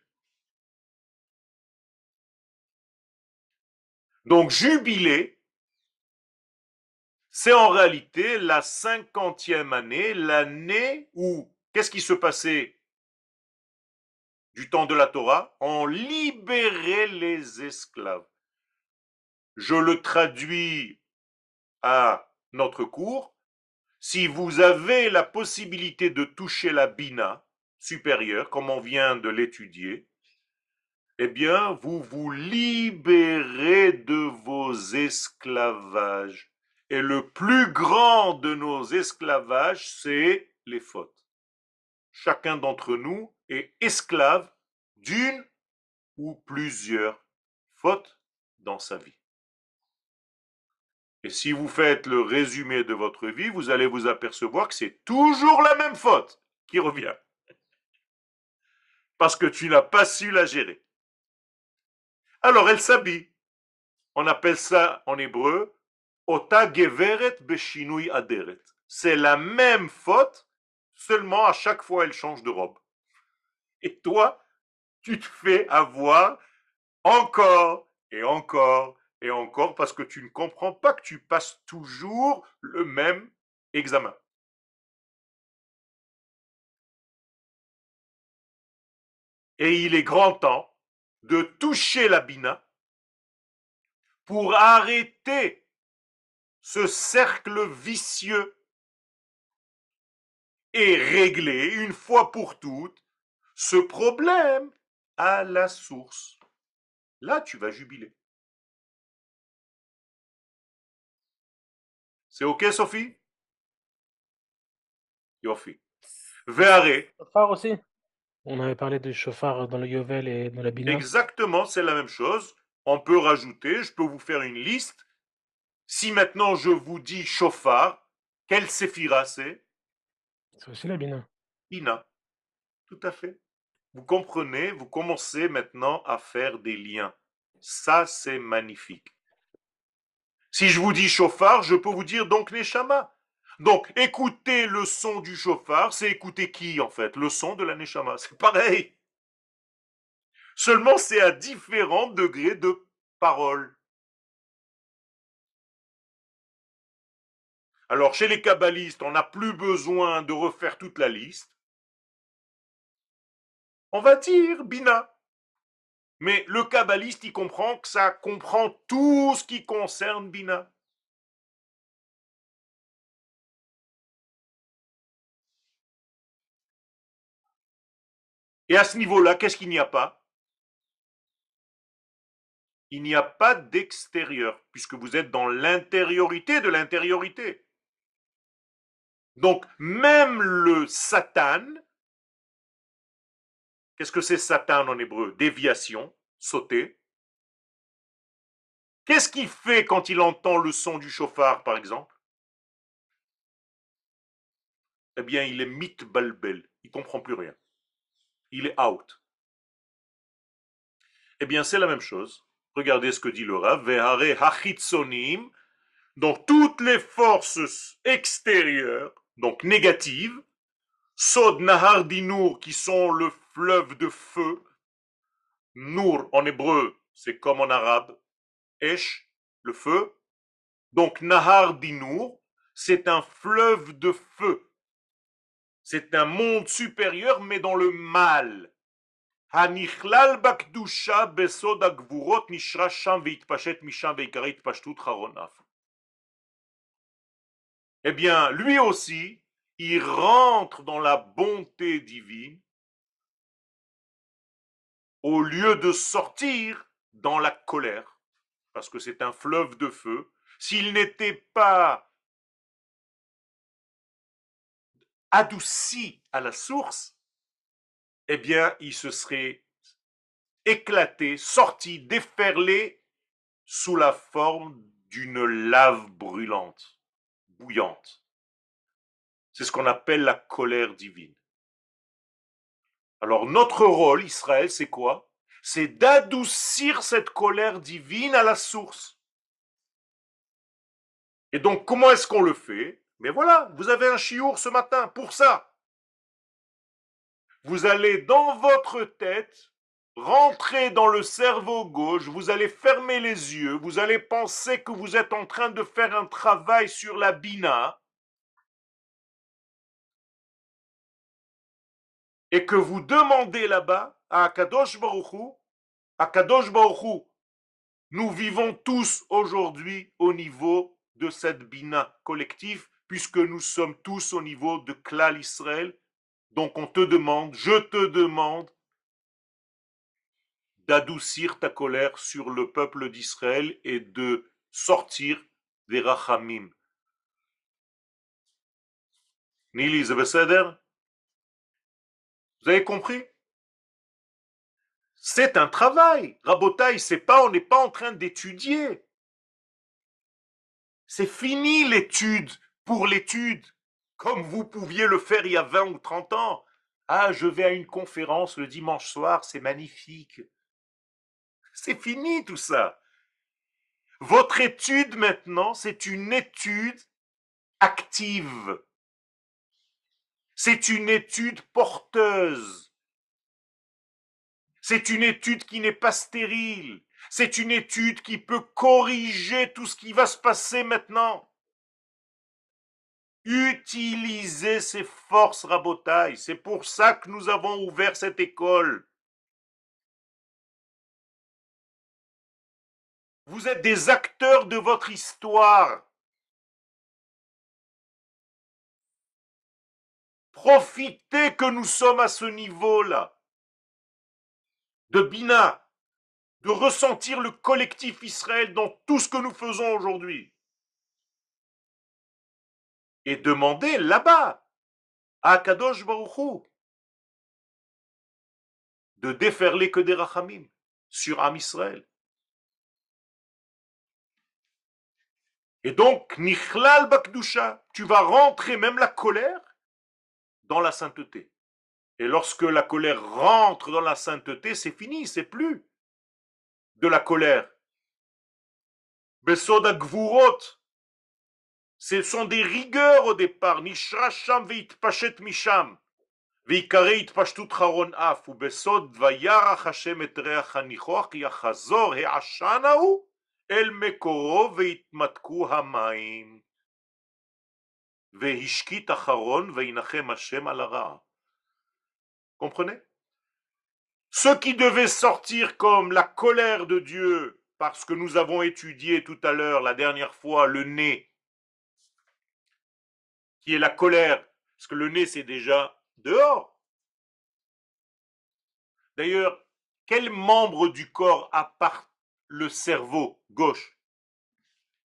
Donc jubilé, c'est en réalité la cinquantième année, l'année où, qu'est-ce qui se passait du temps de la Torah? On libérait les esclaves. Je le traduis à notre cours. Si vous avez la possibilité de toucher la bina supérieure, comme on vient de l'étudier, eh bien, vous vous libérez de vos esclavages. Et le plus grand de nos esclavages, c'est les fautes. Chacun d'entre nous est esclave d'une ou plusieurs fautes dans sa vie. Et si vous faites le résumé de votre vie, vous allez vous apercevoir que c'est toujours la même faute qui revient. Parce que tu n'as pas su la gérer. Alors elle s'habille. On appelle ça en hébreu Ota geveret beshinui aderet. C'est la même faute, seulement à chaque fois elle change de robe. Et toi, tu te fais avoir encore et encore et encore parce que tu ne comprends pas que tu passes toujours le même examen. Et il est grand temps de toucher la bina pour arrêter ce cercle vicieux et régler une fois pour toutes ce problème à la source. Là, tu vas jubiler. C'est OK, Sophie? Yofi. Véaré. aussi? On avait parlé de chauffard dans le Yovel et dans la Bina. Exactement, c'est la même chose. On peut rajouter, je peux vous faire une liste. Si maintenant je vous dis chauffard, quelle séphira c'est? C'est aussi la Bina. Bina, tout à fait. Vous comprenez, vous commencez maintenant à faire des liens. Ça, c'est magnifique. Si je vous dis chauffard, je peux vous dire donc Neshama. Donc, écouter le son du chauffard, c'est écouter qui en fait? Le son de la Neshama. C'est pareil. Seulement, c'est à différents degrés de parole. Alors, chez les kabbalistes, on n'a plus besoin de refaire toute la liste. On va dire Bina. Mais le kabbaliste, il comprend que ça comprend tout ce qui concerne Bina. Et à ce niveau-là, qu'est-ce qu'il n'y a pas? Il n'y a pas d'extérieur, puisque vous êtes dans l'intériorité de l'intériorité. Donc, même le Satan, qu'est-ce que c'est Satan en hébreu? Déviation, sauter. Qu'est-ce qu'il fait quand il entend le son du chauffard, par exemple? Eh bien, il est mitbalbel, il comprend plus rien il est out. Eh bien, c'est la même chose. Regardez ce que dit le Rav. hachitsonim. Donc, toutes les forces extérieures, donc négatives, Sod Nahar Dinour, qui sont le fleuve de feu. Nour, en hébreu, c'est comme en arabe. Esh, le feu. Donc, Nahar Dinour, c'est un fleuve de feu. C'est un monde supérieur, mais dans le mal. Eh bien, lui aussi, il rentre dans la bonté divine au lieu de sortir dans la colère, parce que c'est un fleuve de feu. S'il n'était pas adouci à la source, eh bien, il se serait éclaté, sorti, déferlé sous la forme d'une lave brûlante, bouillante. C'est ce qu'on appelle la colère divine. Alors notre rôle, Israël, c'est quoi? C'est d'adoucir cette colère divine à la source. Et donc, comment est-ce qu'on le fait? Mais voilà, vous avez un chiour ce matin pour ça. Vous allez dans votre tête rentrer dans le cerveau gauche, vous allez fermer les yeux, vous allez penser que vous êtes en train de faire un travail sur la bina et que vous demandez là-bas à Akadosh Baruchou, Akadosh Baruchou, nous vivons tous aujourd'hui au niveau de cette bina collective puisque nous sommes tous au niveau de Klal Israël. Donc on te demande, je te demande d'adoucir ta colère sur le peuple d'Israël et de sortir des rachamim. Nili, vous avez compris? C'est un travail. Rabotaï, c'est pas, on n'est pas en train d'étudier. C'est fini l'étude pour l'étude, comme vous pouviez le faire il y a 20 ou 30 ans. Ah, je vais à une conférence le dimanche soir, c'est magnifique. C'est fini tout ça. Votre étude maintenant, c'est une étude active. C'est une étude porteuse. C'est une étude qui n'est pas stérile. C'est une étude qui peut corriger tout ce qui va se passer maintenant. Utilisez ces forces rabotailles. C'est pour ça que nous avons ouvert cette école. Vous êtes des acteurs de votre histoire. Profitez que nous sommes à ce niveau-là de Bina, de ressentir le collectif Israël dans tout ce que nous faisons aujourd'hui. Et demandez là-bas à Kadosh Baruchou de déferler que des rachamim sur Am Israël. Et donc, Nichlal Bakdusha, tu vas rentrer même la colère dans la sainteté. Et lorsque la colère rentre dans la sainteté, c'est fini, c'est plus de la colère. Besoda Gvurot, ce sont des rigueurs au départ. Nishrasham veit pachet misham. Ou besod vayarach Hashem et reach hanichoch yachazor הניחוח, יחזור העשן ההוא אל מקורו ויתמתקו המים. והשקיט אחרון וינחם השם על הרע. Comprenez Ce qui devait sortir comme la colère de Dieu, parce que nous avons étudié tout à l'heure, la dernière fois, le nez, qui est la colère, parce que le nez c'est déjà dehors. D'ailleurs, quel membre du corps, à part le cerveau gauche,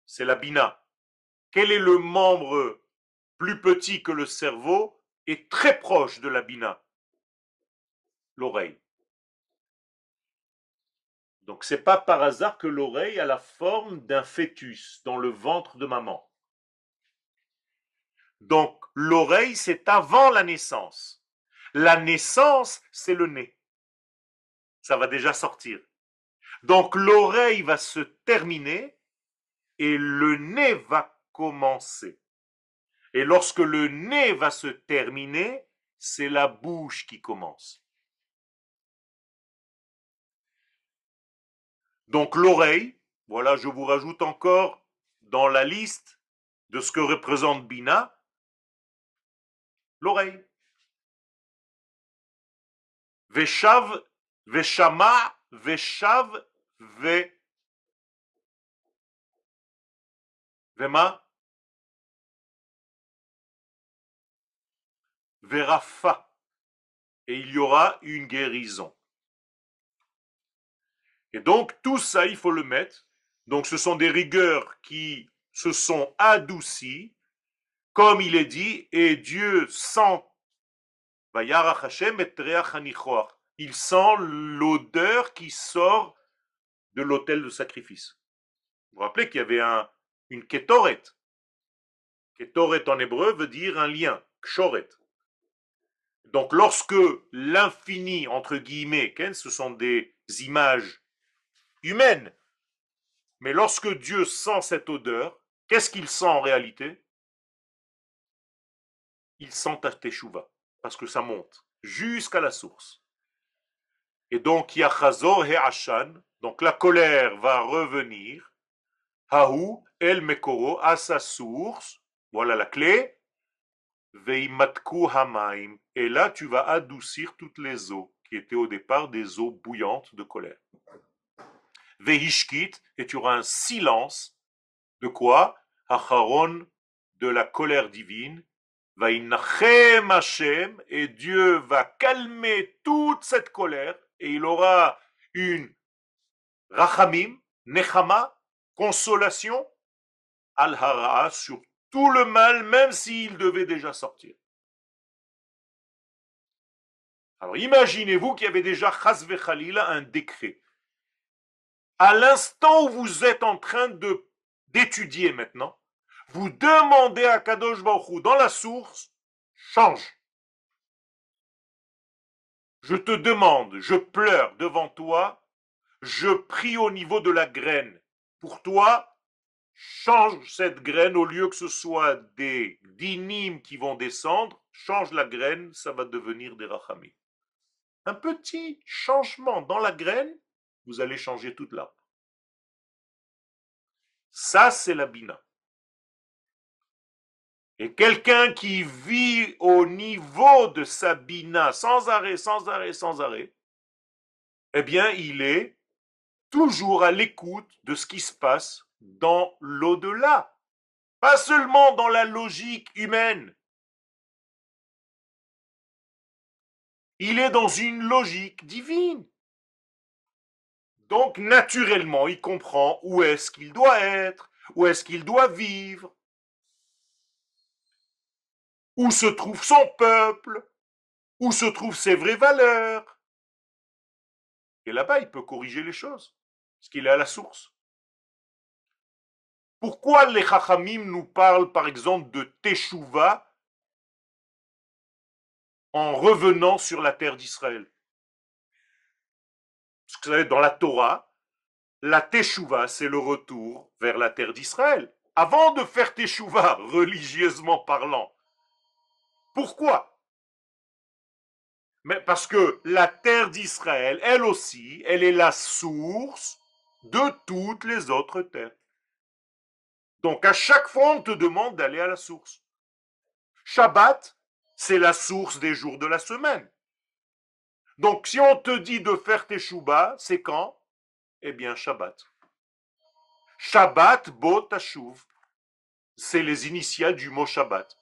c'est la bina. Quel est le membre plus petit que le cerveau et très proche de la bina? L'oreille. Donc c'est pas par hasard que l'oreille a la forme d'un fœtus dans le ventre de maman. Donc l'oreille c'est avant la naissance. La naissance c'est le nez. Ça va déjà sortir. Donc l'oreille va se terminer et le nez va commencer. Et lorsque le nez va se terminer, c'est la bouche qui commence. Donc l'oreille, voilà, je vous rajoute encore dans la liste de ce que représente Bina, l'oreille. Veshav, Veshama, Veshav, Ve. Vema? Verafa. Et il y aura une guérison. Et donc, tout ça, il faut le mettre. Donc, ce sont des rigueurs qui se sont adoucies, comme il est dit, et Dieu sent, il sent l'odeur qui sort de l'autel de sacrifice. Vous vous rappelez qu'il y avait un, une ketoret. Ketoret en hébreu veut dire un lien, kshoret. Donc lorsque l'infini, entre guillemets, ce sont des images humaines, mais lorsque Dieu sent cette odeur, qu'est-ce qu'il sent en réalité? Il sent ta teshuva, parce que ça monte jusqu'à la source. Et donc, Yachazor et Hashan, donc la colère va revenir, Hahu El Mekoro, à sa source, voilà la clé, Veimatku Hamaim, et là tu vas adoucir toutes les eaux qui étaient au départ des eaux bouillantes de colère. Vehishkit, et tu auras un silence de quoi? Acharon, de la colère divine. Vainachem Hashem, et Dieu va calmer toute cette colère, et il aura une rachamim, nechama, consolation, al-hara, sur tout le mal, même s'il devait déjà sortir. Alors imaginez-vous qu'il y avait déjà Chazve Khalila un décret. À l'instant où vous êtes en train d'étudier maintenant, vous demandez à Kadosh Baruch dans la source, change. Je te demande, je pleure devant toi, je prie au niveau de la graine. Pour toi, change cette graine au lieu que ce soit des dynimes qui vont descendre, change la graine, ça va devenir des rachamim. Un petit changement dans la graine, vous allez changer toute l'arbre. Ça, c'est la bina. Et quelqu'un qui vit au niveau de sa bina, sans arrêt, sans arrêt, sans arrêt, eh bien, il est toujours à l'écoute de ce qui se passe dans l'au-delà, pas seulement dans la logique humaine. Il est dans une logique divine. Donc naturellement, il comprend où est-ce qu'il doit être, où est-ce qu'il doit vivre, où se trouve son peuple, où se trouvent ses vraies valeurs. Et là-bas, il peut corriger les choses, parce qu'il est à la source. Pourquoi les Chachamim nous parlent par exemple de Teshuvah en revenant sur la terre d'Israël? Parce que vous dans la Torah, la Teshuvah, c'est le retour vers la terre d'Israël. Avant de faire Teshuvah, religieusement parlant. Pourquoi? Parce que la terre d'Israël, elle aussi, elle est la source de toutes les autres terres. Donc à chaque fois, on te demande d'aller à la source. Shabbat, c'est la source des jours de la semaine. Donc si on te dit de faire tes shubas, c'est quand? Eh bien Shabbat. Shabbat bo tashuv. C'est les initiales du mot Shabbat.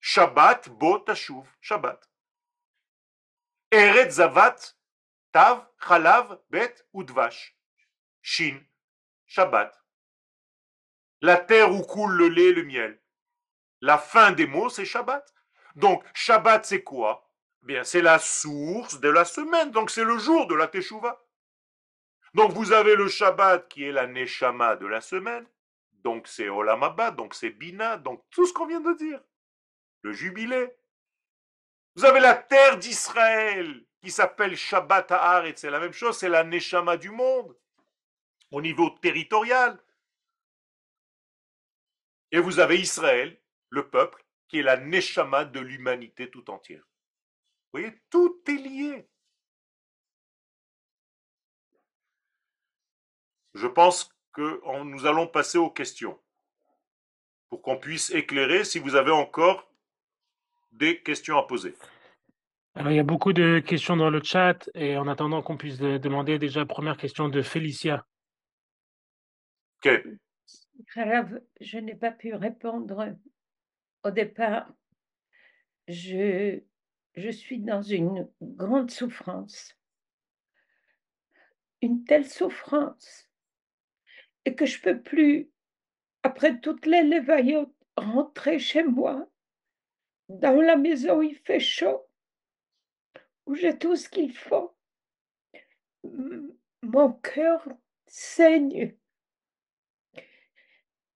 Shabbat bo tashuv. Shabbat. Eret zavat tav chalav bet udvash. Shin. Shabbat la terre où coule le lait et le miel. La fin des mots, c'est Shabbat. Donc, Shabbat, c'est quoi? Bien, c'est la source de la semaine, donc c'est le jour de la Teshuvah. Donc, vous avez le Shabbat qui est la Neshama de la semaine, donc c'est Olamaba, donc c'est Bina, donc tout ce qu'on vient de dire. Le jubilé. Vous avez la terre d'Israël qui s'appelle Shabbat et c'est la même chose, c'est la Neshama du monde, au niveau territorial. Et vous avez Israël, le peuple, qui est la neshama de l'humanité tout entière. Vous voyez, tout est lié. Je pense que nous allons passer aux questions pour qu'on puisse éclairer si vous avez encore des questions à poser. Alors, il y a beaucoup de questions dans le chat et en attendant qu'on puisse demander déjà première question de Félicia. Ok. Je n'ai pas pu répondre au départ. Je, je suis dans une grande souffrance, une telle souffrance, et que je peux plus, après toutes les lévaillotes, rentrer chez moi, dans la maison où il fait chaud, j'ai tout ce qu'il faut. Mon cœur saigne.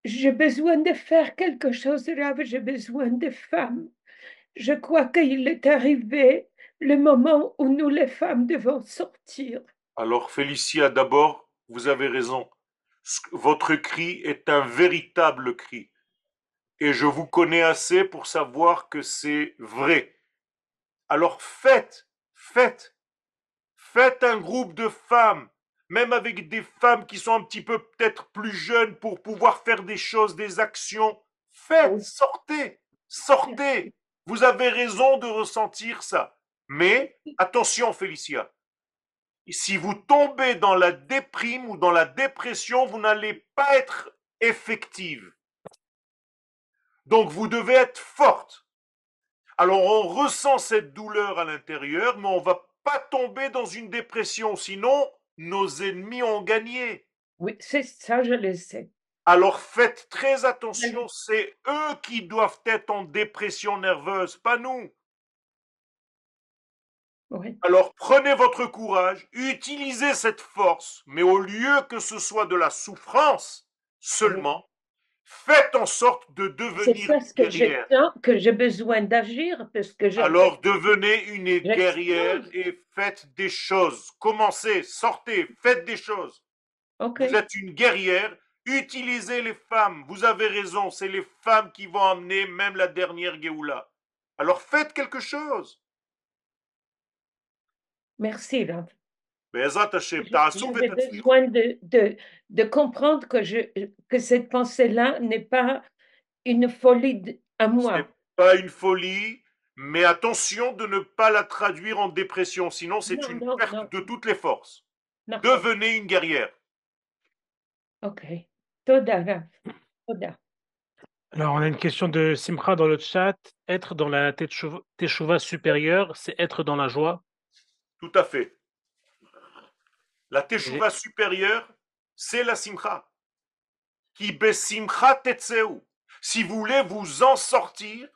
J'ai besoin de faire quelque chose, j'ai besoin de femmes. Je crois qu'il est arrivé le moment où nous, les femmes, devons sortir. Alors, Félicia, d'abord, vous avez raison. Votre cri est un véritable cri. Et je vous connais assez pour savoir que c'est vrai. Alors faites, faites, faites un groupe de femmes, même avec des femmes qui sont un petit peu peut-être plus jeunes pour pouvoir faire des choses, des actions. Faites, sortez, sortez. Vous avez raison de ressentir ça. Mais attention, Félicia, si vous tombez dans la déprime ou dans la dépression, vous n'allez pas être effective. Donc vous devez être forte. Alors on ressent cette douleur à l'intérieur, mais on ne va pas tomber dans une dépression, sinon nos ennemis ont gagné. Oui, c'est ça, je le sais. Alors faites très attention, c'est eux qui doivent être en dépression nerveuse, pas nous. Alors prenez votre courage, utilisez cette force, mais au lieu que ce soit de la souffrance seulement, faites en sorte de devenir parce que j'ai besoin d'agir parce que Alors devenez une guerrière et faites des choses. Commencez, sortez, faites des choses. Vous êtes une guerrière. Utilisez les femmes. Vous avez raison, c'est les femmes qui vont amener même la dernière Géoula. Alors faites quelque chose. Merci, Rav. J'ai besoin de, de, de, comprendre que, je, que cette pensée-là n'est pas une folie à moi. Ce pas une folie, mais attention de ne pas la traduire en dépression, sinon c'est une perte de toutes les forces. Devenez une guerrière. Ok. Toda, Toda. Alors, on a une question de Simcha dans le chat. Être dans la teshuva supérieure, c'est être dans la joie Tout à fait. La teshuva supérieure, c'est la simcha. Qui besimcha tetseu. Si vous voulez vous en sortir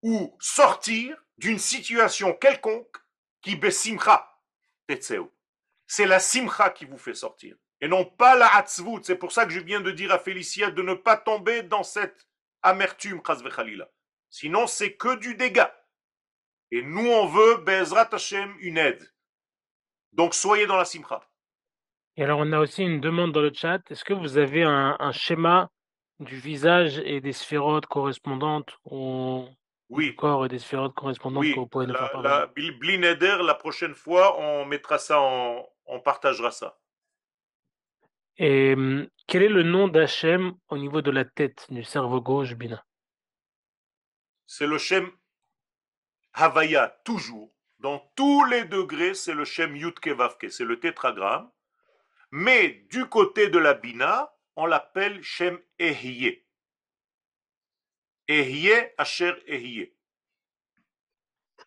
ou sortir d'une situation quelconque, qui besimcha tetseu. C'est la simcha qui vous fait sortir. Et non pas la hatzvut. C'est pour ça que je viens de dire à Félicia de ne pas tomber dans cette amertume, Sinon, c'est que du dégât. Et nous, on veut, Bezrat Hashem, une aide. Donc soyez dans la simcha. Et alors on a aussi une demande dans le chat. Est-ce que vous avez un, schéma du visage et des sphérotes correspondantes au oui. corps et des sphérotes correspondantes oui. pourrait nous faire la, la, la prochaine fois, on mettra ça, en, on partagera ça. Et hum, quel est le nom d'Hachem au niveau de la tête, du cerveau gauche, Bina? C'est le Shem Havaya, toujours. Dans tous les degrés, c'est le Shem Yutke Vavke, c'est le tétragramme. Mais du côté de la Bina, on l'appelle Shem Ehye. Ehye Asher Ehye.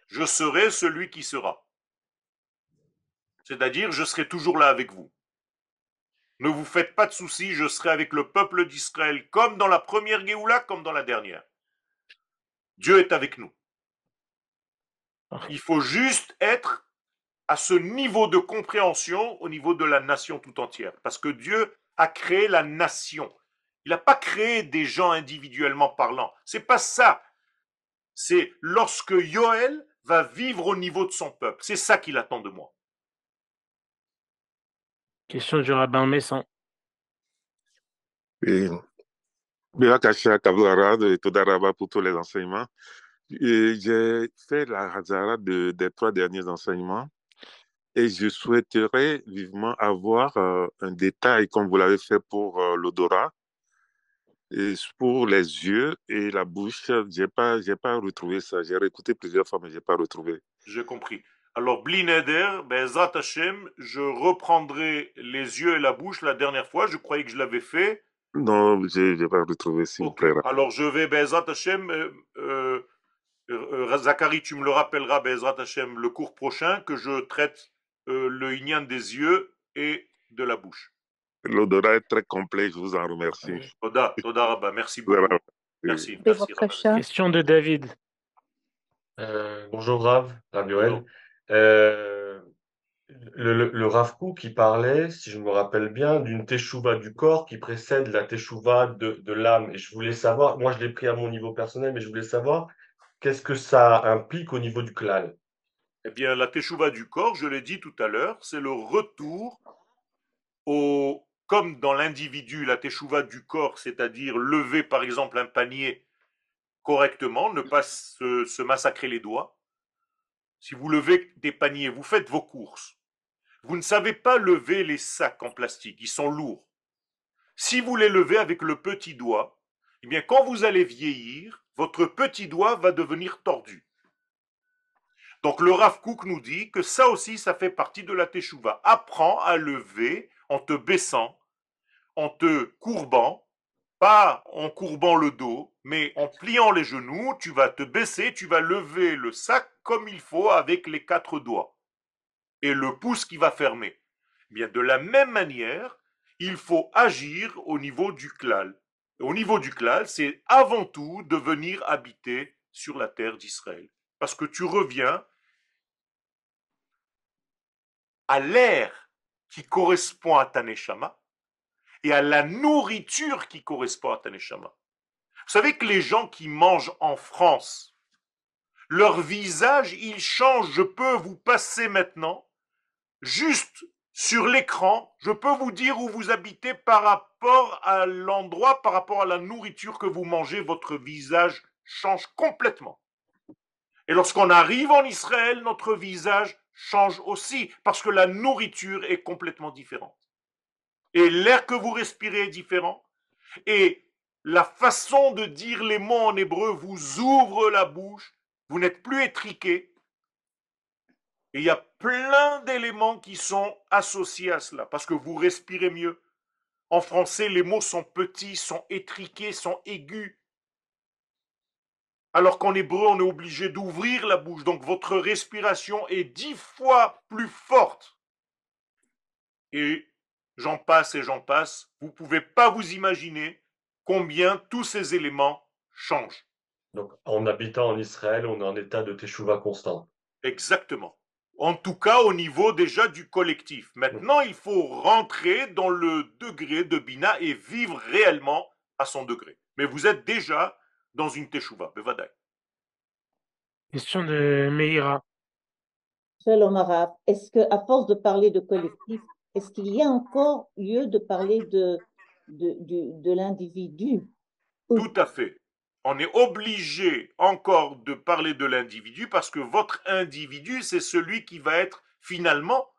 Je serai celui qui sera. C'est-à-dire, je serai toujours là avec vous. Ne vous faites pas de soucis, je serai avec le peuple d'Israël, comme dans la première Géoula, comme dans la dernière. Dieu est avec nous. Il faut juste être à ce niveau de compréhension au niveau de la nation tout entière. Parce que Dieu a créé la nation. Il n'a pas créé des gens individuellement parlant. C'est pas ça. C'est lorsque Yoel va vivre au niveau de son peuple. C'est ça qu'il attend de moi. Question du rabbin Messan. Oui. Bien, pour tous les enseignements. J'ai fait la Hazara de, des trois derniers enseignements et je souhaiterais vivement avoir euh, un détail comme vous l'avez fait pour euh, l'odorat et pour les yeux et la bouche. J'ai pas, j'ai pas retrouvé ça. J'ai réécouté plusieurs fois, mais j'ai pas retrouvé. J'ai compris. Alors, Blineder, Bezat Hashem, je reprendrai les yeux et la bouche la dernière fois. Je croyais que je l'avais fait. Non, je n'ai pas retrouvé, s'il vous plaît. Alors, je vais, euh, euh, euh, Zachary, tu me le rappelleras, Bezrat Hashem, le cours prochain, que je traite euh, le Inyan des yeux et de la bouche. L'odorat est très complet, je vous en remercie. Toda, Toda merci beaucoup. Merci. Question de David. bonjour Rav, Rav le, le, Rav qui parlait, si je me rappelle bien, d'une teshuva du corps qui précède la teshuva de, de l'âme. Et je voulais savoir, moi je l'ai pris à mon niveau personnel, mais je voulais savoir qu'est-ce que ça implique au niveau du klal? Eh bien, la teshuva du corps, je l'ai dit tout à l'heure, c'est le retour au, comme dans l'individu, la teshuva du corps, c'est-à-dire lever par exemple un panier correctement, ne pas se massacrer les doigts. Si vous levez des paniers, vous faites vos courses. Vous ne savez pas lever les sacs en plastique, ils sont lourds. Si vous les levez avec le petit doigt, eh bien quand vous allez vieillir, votre petit doigt va devenir tordu. Donc le Rav Kook nous dit que ça aussi, ça fait partie de la teshuva. Apprends à lever en te baissant, en te courbant, pas en courbant le dos, mais en pliant les genoux, tu vas te baisser, tu vas lever le sac comme il faut avec les quatre doigts et le pouce qui va fermer. Bien, de la même manière, il faut agir au niveau du klal. Au niveau du klal, c'est avant tout de venir habiter sur la terre d'Israël. Parce que tu reviens à l'air qui correspond à ta et à la nourriture qui correspond à ta Vous savez que les gens qui mangent en France, leur visage, il change. Je peux vous passer maintenant, juste sur l'écran, je peux vous dire où vous habitez par rapport à l'endroit, par rapport à la nourriture que vous mangez, votre visage change complètement. Et lorsqu'on arrive en Israël, notre visage change aussi parce que la nourriture est complètement différente. Et l'air que vous respirez est différent. Et la façon de dire les mots en hébreu vous ouvre la bouche. Vous n'êtes plus étriqué. Et il y a plein d'éléments qui sont associés à cela parce que vous respirez mieux. En français, les mots sont petits, sont étriqués, sont aigus. Alors qu'en hébreu, on est obligé d'ouvrir la bouche. Donc votre respiration est dix fois plus forte. Et j'en passe et j'en passe. Vous ne pouvez pas vous imaginer combien tous ces éléments changent. Donc en habitant en Israël, on est en état de teshuva constant. Exactement. En tout cas, au niveau déjà du collectif. Maintenant, il faut rentrer dans le degré de Bina et vivre réellement à son degré. Mais vous êtes déjà dans une teshuva, Question de Meira. Shalom Arav, est-ce que à force de parler de collectif, est-ce qu'il y a encore lieu de parler de, de, de, l'individu? Tout à fait. On est obligé encore de parler de l'individu parce que votre individu, c'est celui qui va être finalement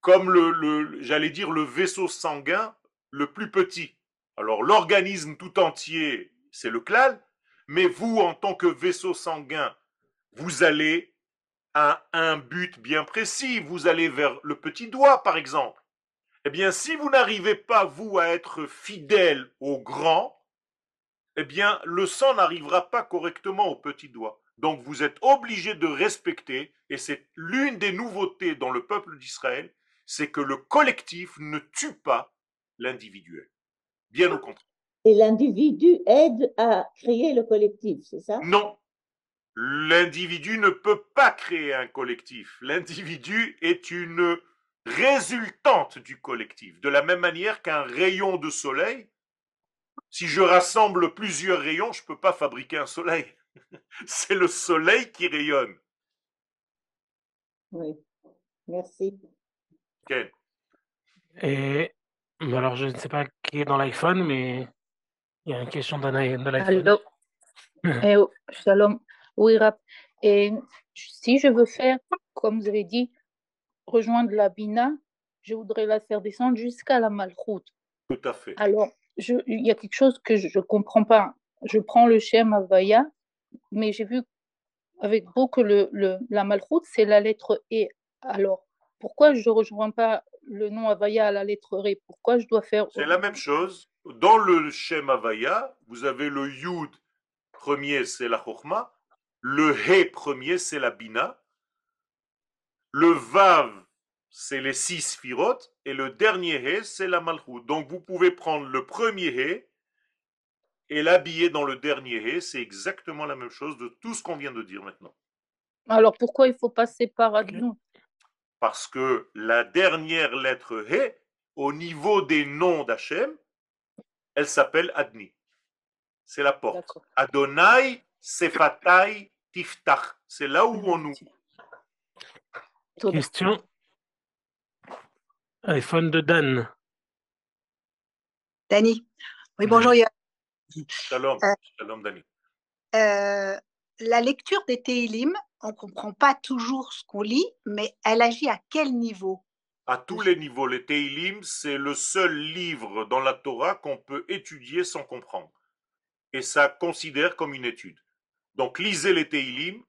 comme le, j'allais dire, le vaisseau sanguin le plus petit. Alors l'organisme tout entier c'est le clan, mais vous, en tant que vaisseau sanguin, vous allez à un but bien précis, vous allez vers le petit doigt, par exemple. Eh bien, si vous n'arrivez pas, vous, à être fidèle au grand, eh bien, le sang n'arrivera pas correctement au petit doigt. Donc, vous êtes obligé de respecter, et c'est l'une des nouveautés dans le peuple d'Israël, c'est que le collectif ne tue pas l'individuel. Bien au contraire. Et l'individu aide à créer le collectif, c'est ça? Non. L'individu ne peut pas créer un collectif. L'individu est une résultante du collectif. De la même manière qu'un rayon de soleil, si je rassemble plusieurs rayons, je ne peux pas fabriquer un soleil. C'est le soleil qui rayonne. Oui, merci. Et alors, je ne sais pas qui est dans l'iPhone, mais il y a une question de l'iPhone. Eh, shalom. Oui, rap. Et si je veux faire, comme vous avez dit, rejoindre la Bina, je voudrais la faire descendre jusqu'à la Malchoute. Tout à fait. Alors, il y a quelque chose que je ne comprends pas. Je prends le Shem Avaya, mais j'ai vu avec vous que le, le, la Malchoute, c'est la lettre E. Alors, pourquoi je ne rejoins pas le nom Avaya à la lettre E Pourquoi je dois faire. C'est la même chose. Dans le Shem Avaya, vous avez le Yud premier, c'est la Chochma. Le He premier, c'est la Bina. Le Vav, c'est les six firotes. Et le dernier He, c'est la Malchut. Donc vous pouvez prendre le premier He et l'habiller dans le dernier He. C'est exactement la même chose de tout ce qu'on vient de dire maintenant. Alors pourquoi il faut passer par Adnou Parce que la dernière lettre He, au niveau des noms d'Hachem, elle s'appelle Adni. C'est la porte. Adonai Sefatai Tiftach. C'est là où on nous. Question. iPhone de Dan. Dani. Oui, bonjour. Shalom, euh, shalom Dani. Euh, la lecture des Teilim, on ne comprend pas toujours ce qu'on lit, mais elle agit à quel niveau? À tous les niveaux. Les Teilim, c'est le seul livre dans la Torah qu'on peut étudier sans comprendre. Et ça considère comme une étude. Donc lisez les Teilim.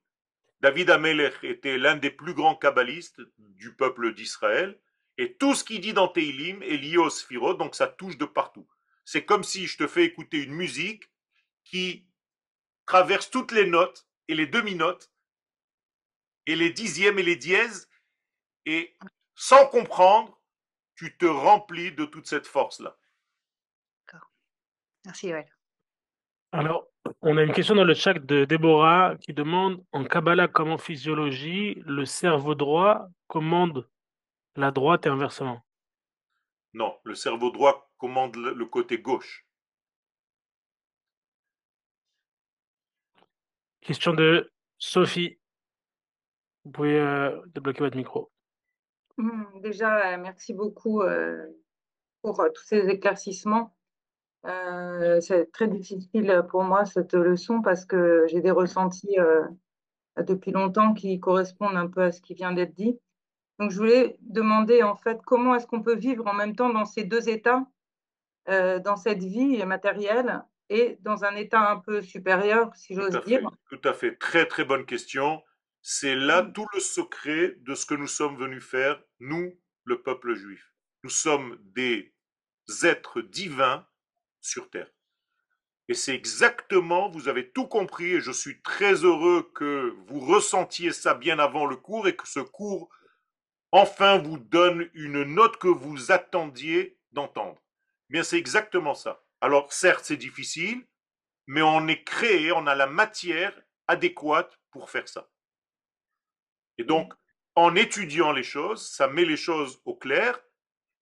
David Amelech était l'un des plus grands kabbalistes du peuple d'Israël. Et tout ce qu'il dit dans Teilim est lié au Sphirot, donc ça touche de partout. C'est comme si je te fais écouter une musique qui traverse toutes les notes et les demi-notes et les dixièmes et les dièses et sans comprendre, tu te remplis de toute cette force-là. D'accord. Merci, Yoel. Alors, on a une question dans le chat de Déborah qui demande en Kabbalah comme en physiologie, le cerveau droit commande la droite et inversement. Non, le cerveau droit commande le côté gauche. Question de Sophie. Vous pouvez euh, débloquer votre micro. Mmh, déjà, euh, merci beaucoup euh, pour tous ces éclaircissements. c'est très difficile pour moi cette leçon parce que j'ai des ressentis depuis longtemps qui correspondent un peu à ce qui vient d'être dit. Donc, je voulais demander en fait comment est-ce qu'on peut vivre en même temps dans ces deux états, dans cette vie matérielle et dans un état un peu supérieur, si j'ose dire? tout à fait. Très, très bonne question. C'est là mmh. tout le secret de ce que nous sommes venus faire, nous, le peuple juif. Nous sommes des êtres divins sur terre. Et c'est exactement, vous avez tout compris, et je suis très heureux que vous ressentiez ça bien avant le cours et que ce cours, enfin, vous donne une note que vous attendiez d'entendre. Bien, c'est exactement ça. Alors certes, c'est difficile, mais on est créé, on a la matière adéquate pour faire ça. Et donc, en étudiant les choses, ça met les choses au clair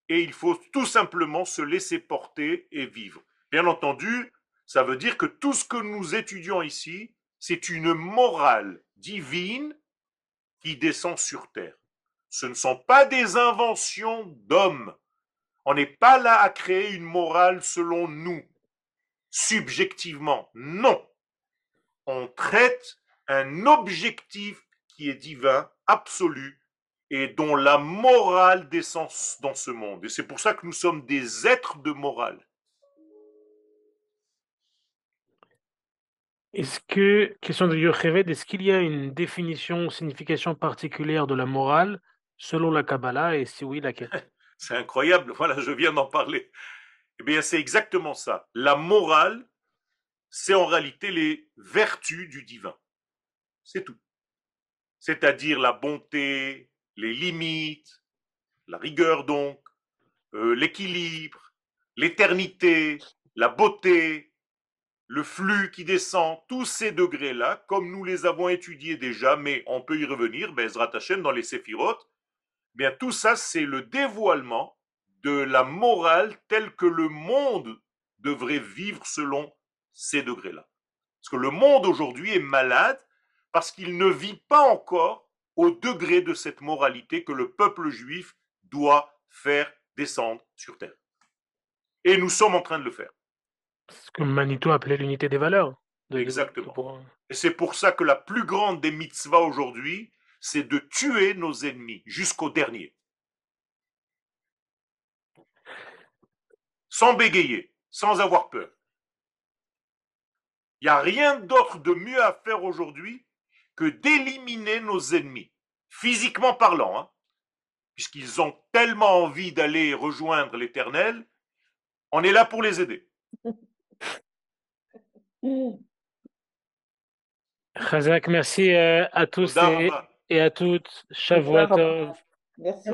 et il faut tout simplement se laisser porter et vivre. Bien entendu, ça veut dire que tout ce que nous étudions ici, c'est une morale divine qui descend sur terre. Ce ne sont pas des inventions d'hommes. On n'est pas là à créer une morale selon nous, subjectivement. Non. On traite un objectif qui est divin, absolu, et dont la morale descend dans ce monde. Et c'est pour ça que nous sommes des êtres de morale. Est-ce que, question de Yocheved, est-ce qu'il y a une définition, signification particulière de la morale selon la Kabbalah et si oui, laquelle? C'est incroyable, voilà, je viens d'en parler. Eh bien, c'est exactement ça. La morale, c'est en réalité les vertus du divin. C'est tout. C'est-à-dire la bonté, les limites, la rigueur donc, euh, l'équilibre, l'éternité, la beauté, le flux qui descend, tous ces degrés-là, comme nous les avons étudiés déjà, mais on peut y revenir, Bezrat Hashem, dans les séphirotes, bien tout ça, c'est le dévoilement de la morale telle que le monde devrait vivre selon ces degrés-là. Parce que le monde aujourd'hui est malade parce qu'il ne vit pas encore au degré de cette moralité que le peuple juif doit faire descendre sur terre. Et nous sommes en train de le faire. Ce que Manito appelait l'unité des valeurs. Exactement. Et c'est pour ça que la plus grande des mitzvahs aujourd'hui, c'est de tuer nos ennemis jusqu'au dernier. Sans bégayer, sans avoir peur. Il n'y a rien d'autre de mieux à faire aujourd'hui que d'éliminer nos ennemis, physiquement parlant, hein, puisqu'ils ont tellement envie d'aller rejoindre l'Éternel, on est là pour les aider. Khazak, merci euh, à tous et à toutes. Shavuot Merci.